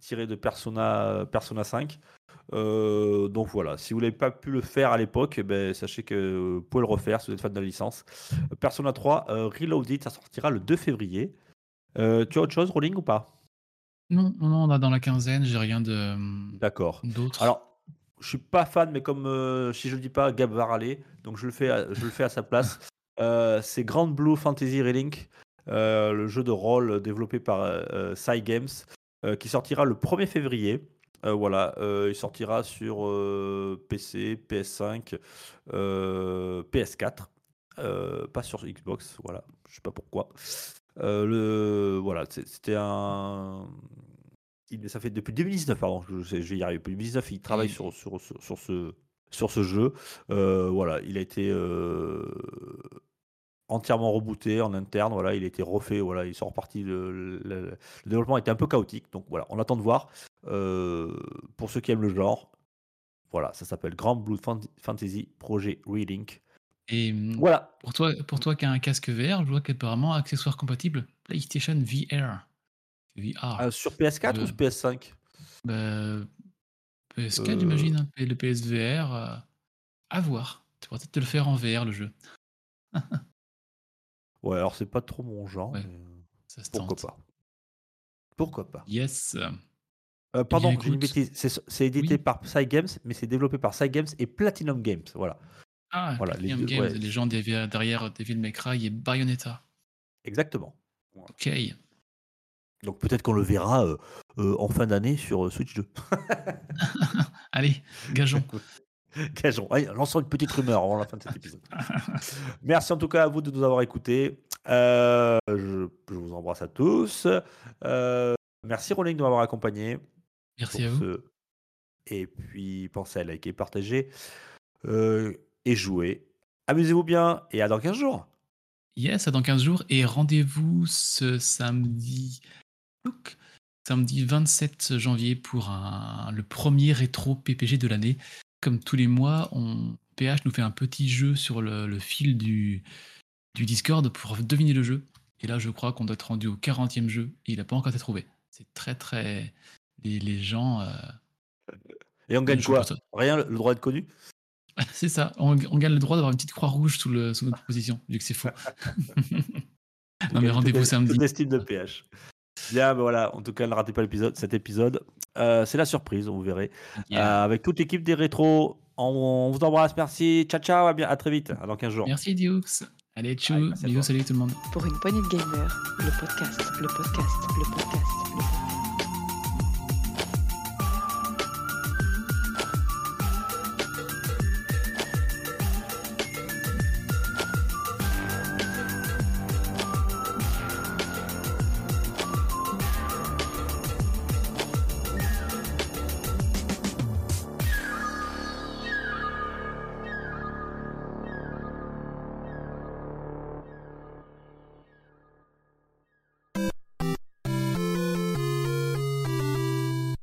tirés de Persona, Persona 5. Euh, donc voilà, si vous n'avez pas pu le faire à l'époque, eh ben, sachez que vous pouvez le refaire si vous êtes fan de la licence. Persona 3 euh, Reloaded, ça sortira le 2 février. Euh, tu as autre chose, Rolling, ou pas? Non, on a dans la quinzaine, j'ai rien de D'accord. d'autre. Alors, je suis pas fan, mais comme si je le dis pas, Gab va râler, donc je le fais, à, je le fais à sa place. C'est Grand Blue Fantasy Relink, le jeu de rôle développé par Psy Games, qui sortira le 1er février. Euh, voilà, euh, il sortira sur euh, PC, PS5, euh, PS4, euh, pas sur Xbox. Voilà, je sais pas pourquoi. Euh, le voilà, c'était un. il- ça fait depuis 2019, pardon, je, sais- je vais y arriver. Depuis 2019, il travaille Et- sur, sur, sur, sur ce, sur ce jeu. Voilà, il a été entièrement rebooté en interne. Voilà, il a été refait. Voilà, ils sont repartis. Le, le- le développement était un peu chaotique. Donc voilà, on attend de voir. Euh, pour ceux qui aiment le genre, voilà, ça s'appelle Grand Blue Fan- Fantasy Projet Relink. Et hum, Voilà, pour toi, pour toi qui as un casque VR, je vois qu'apparemment, accessoire compatible PlayStation VR. VR. Euh, sur PS4 ou Euh, sur PS5 Bah, PS4, Euh. j'imagine, hein, et le PSVR. à voir. Tu pourrais peut-être te le faire en VR, le jeu. Ouais, alors c'est pas trop mon genre. Ouais. mais, euh, Ça se pourquoi tente. pas Pourquoi pas Yes. Euh, Pardon, j'ai une bêtise. C'est édité Oui. par Psy Games, mais c'est développé par Psy Games et Platinum Games. Voilà, Ah, Voilà, les Platinum deux, Games, ouais. les gens derrière, derrière Devil May Cry et Bayonetta. exactement. Ok. Donc peut-être qu'on le verra euh, euh, en fin d'année sur euh, Switch 2. Allez, gageons. Gageons. Allez, lançons une petite rumeur avant la fin de cet épisode. Merci en tout cas à vous de nous avoir écoutés. Euh, je, je vous embrasse à tous. Euh, merci Rolling de m'avoir accompagné. Merci à vous. ce- Et puis pensez à liker, partager euh, et jouer. Amusez-vous bien et à dans 15 jours. Yes, à dans 15 jours. Et rendez-vous ce samedi. Look, Samedi 27 janvier pour un- le premier rétro PPG de l'année. Comme tous les mois, on, PH nous fait un petit jeu sur le, le fil du, du Discord pour deviner le jeu. Et là, je crois qu'on doit être rendu au 40e jeu et il n'a pas encore été trouvé. C'est très, très. Les, les gens. euh, Et on gagne quoi Rien, le droit d'être connu C'est ça, on, on gagne le droit d'avoir une petite croix rouge sous, le, sous notre position, vu que c'est faux. non, mais rendez-vous samedi. l'estime de PH. Bien, ben voilà, en tout cas, ne ratez pas l'épisode, cet épisode. Euh, c'est la surprise, vous verrez. Yeah. Euh, avec toute l'équipe des rétros, on, on vous embrasse, merci. Ciao, ciao, à, bien, à très vite, à dans 15 jours. Merci Dioux. Allez, tchou, Allez, salut tout le monde. Pour une poignée de podcast, le podcast, le podcast, le podcast.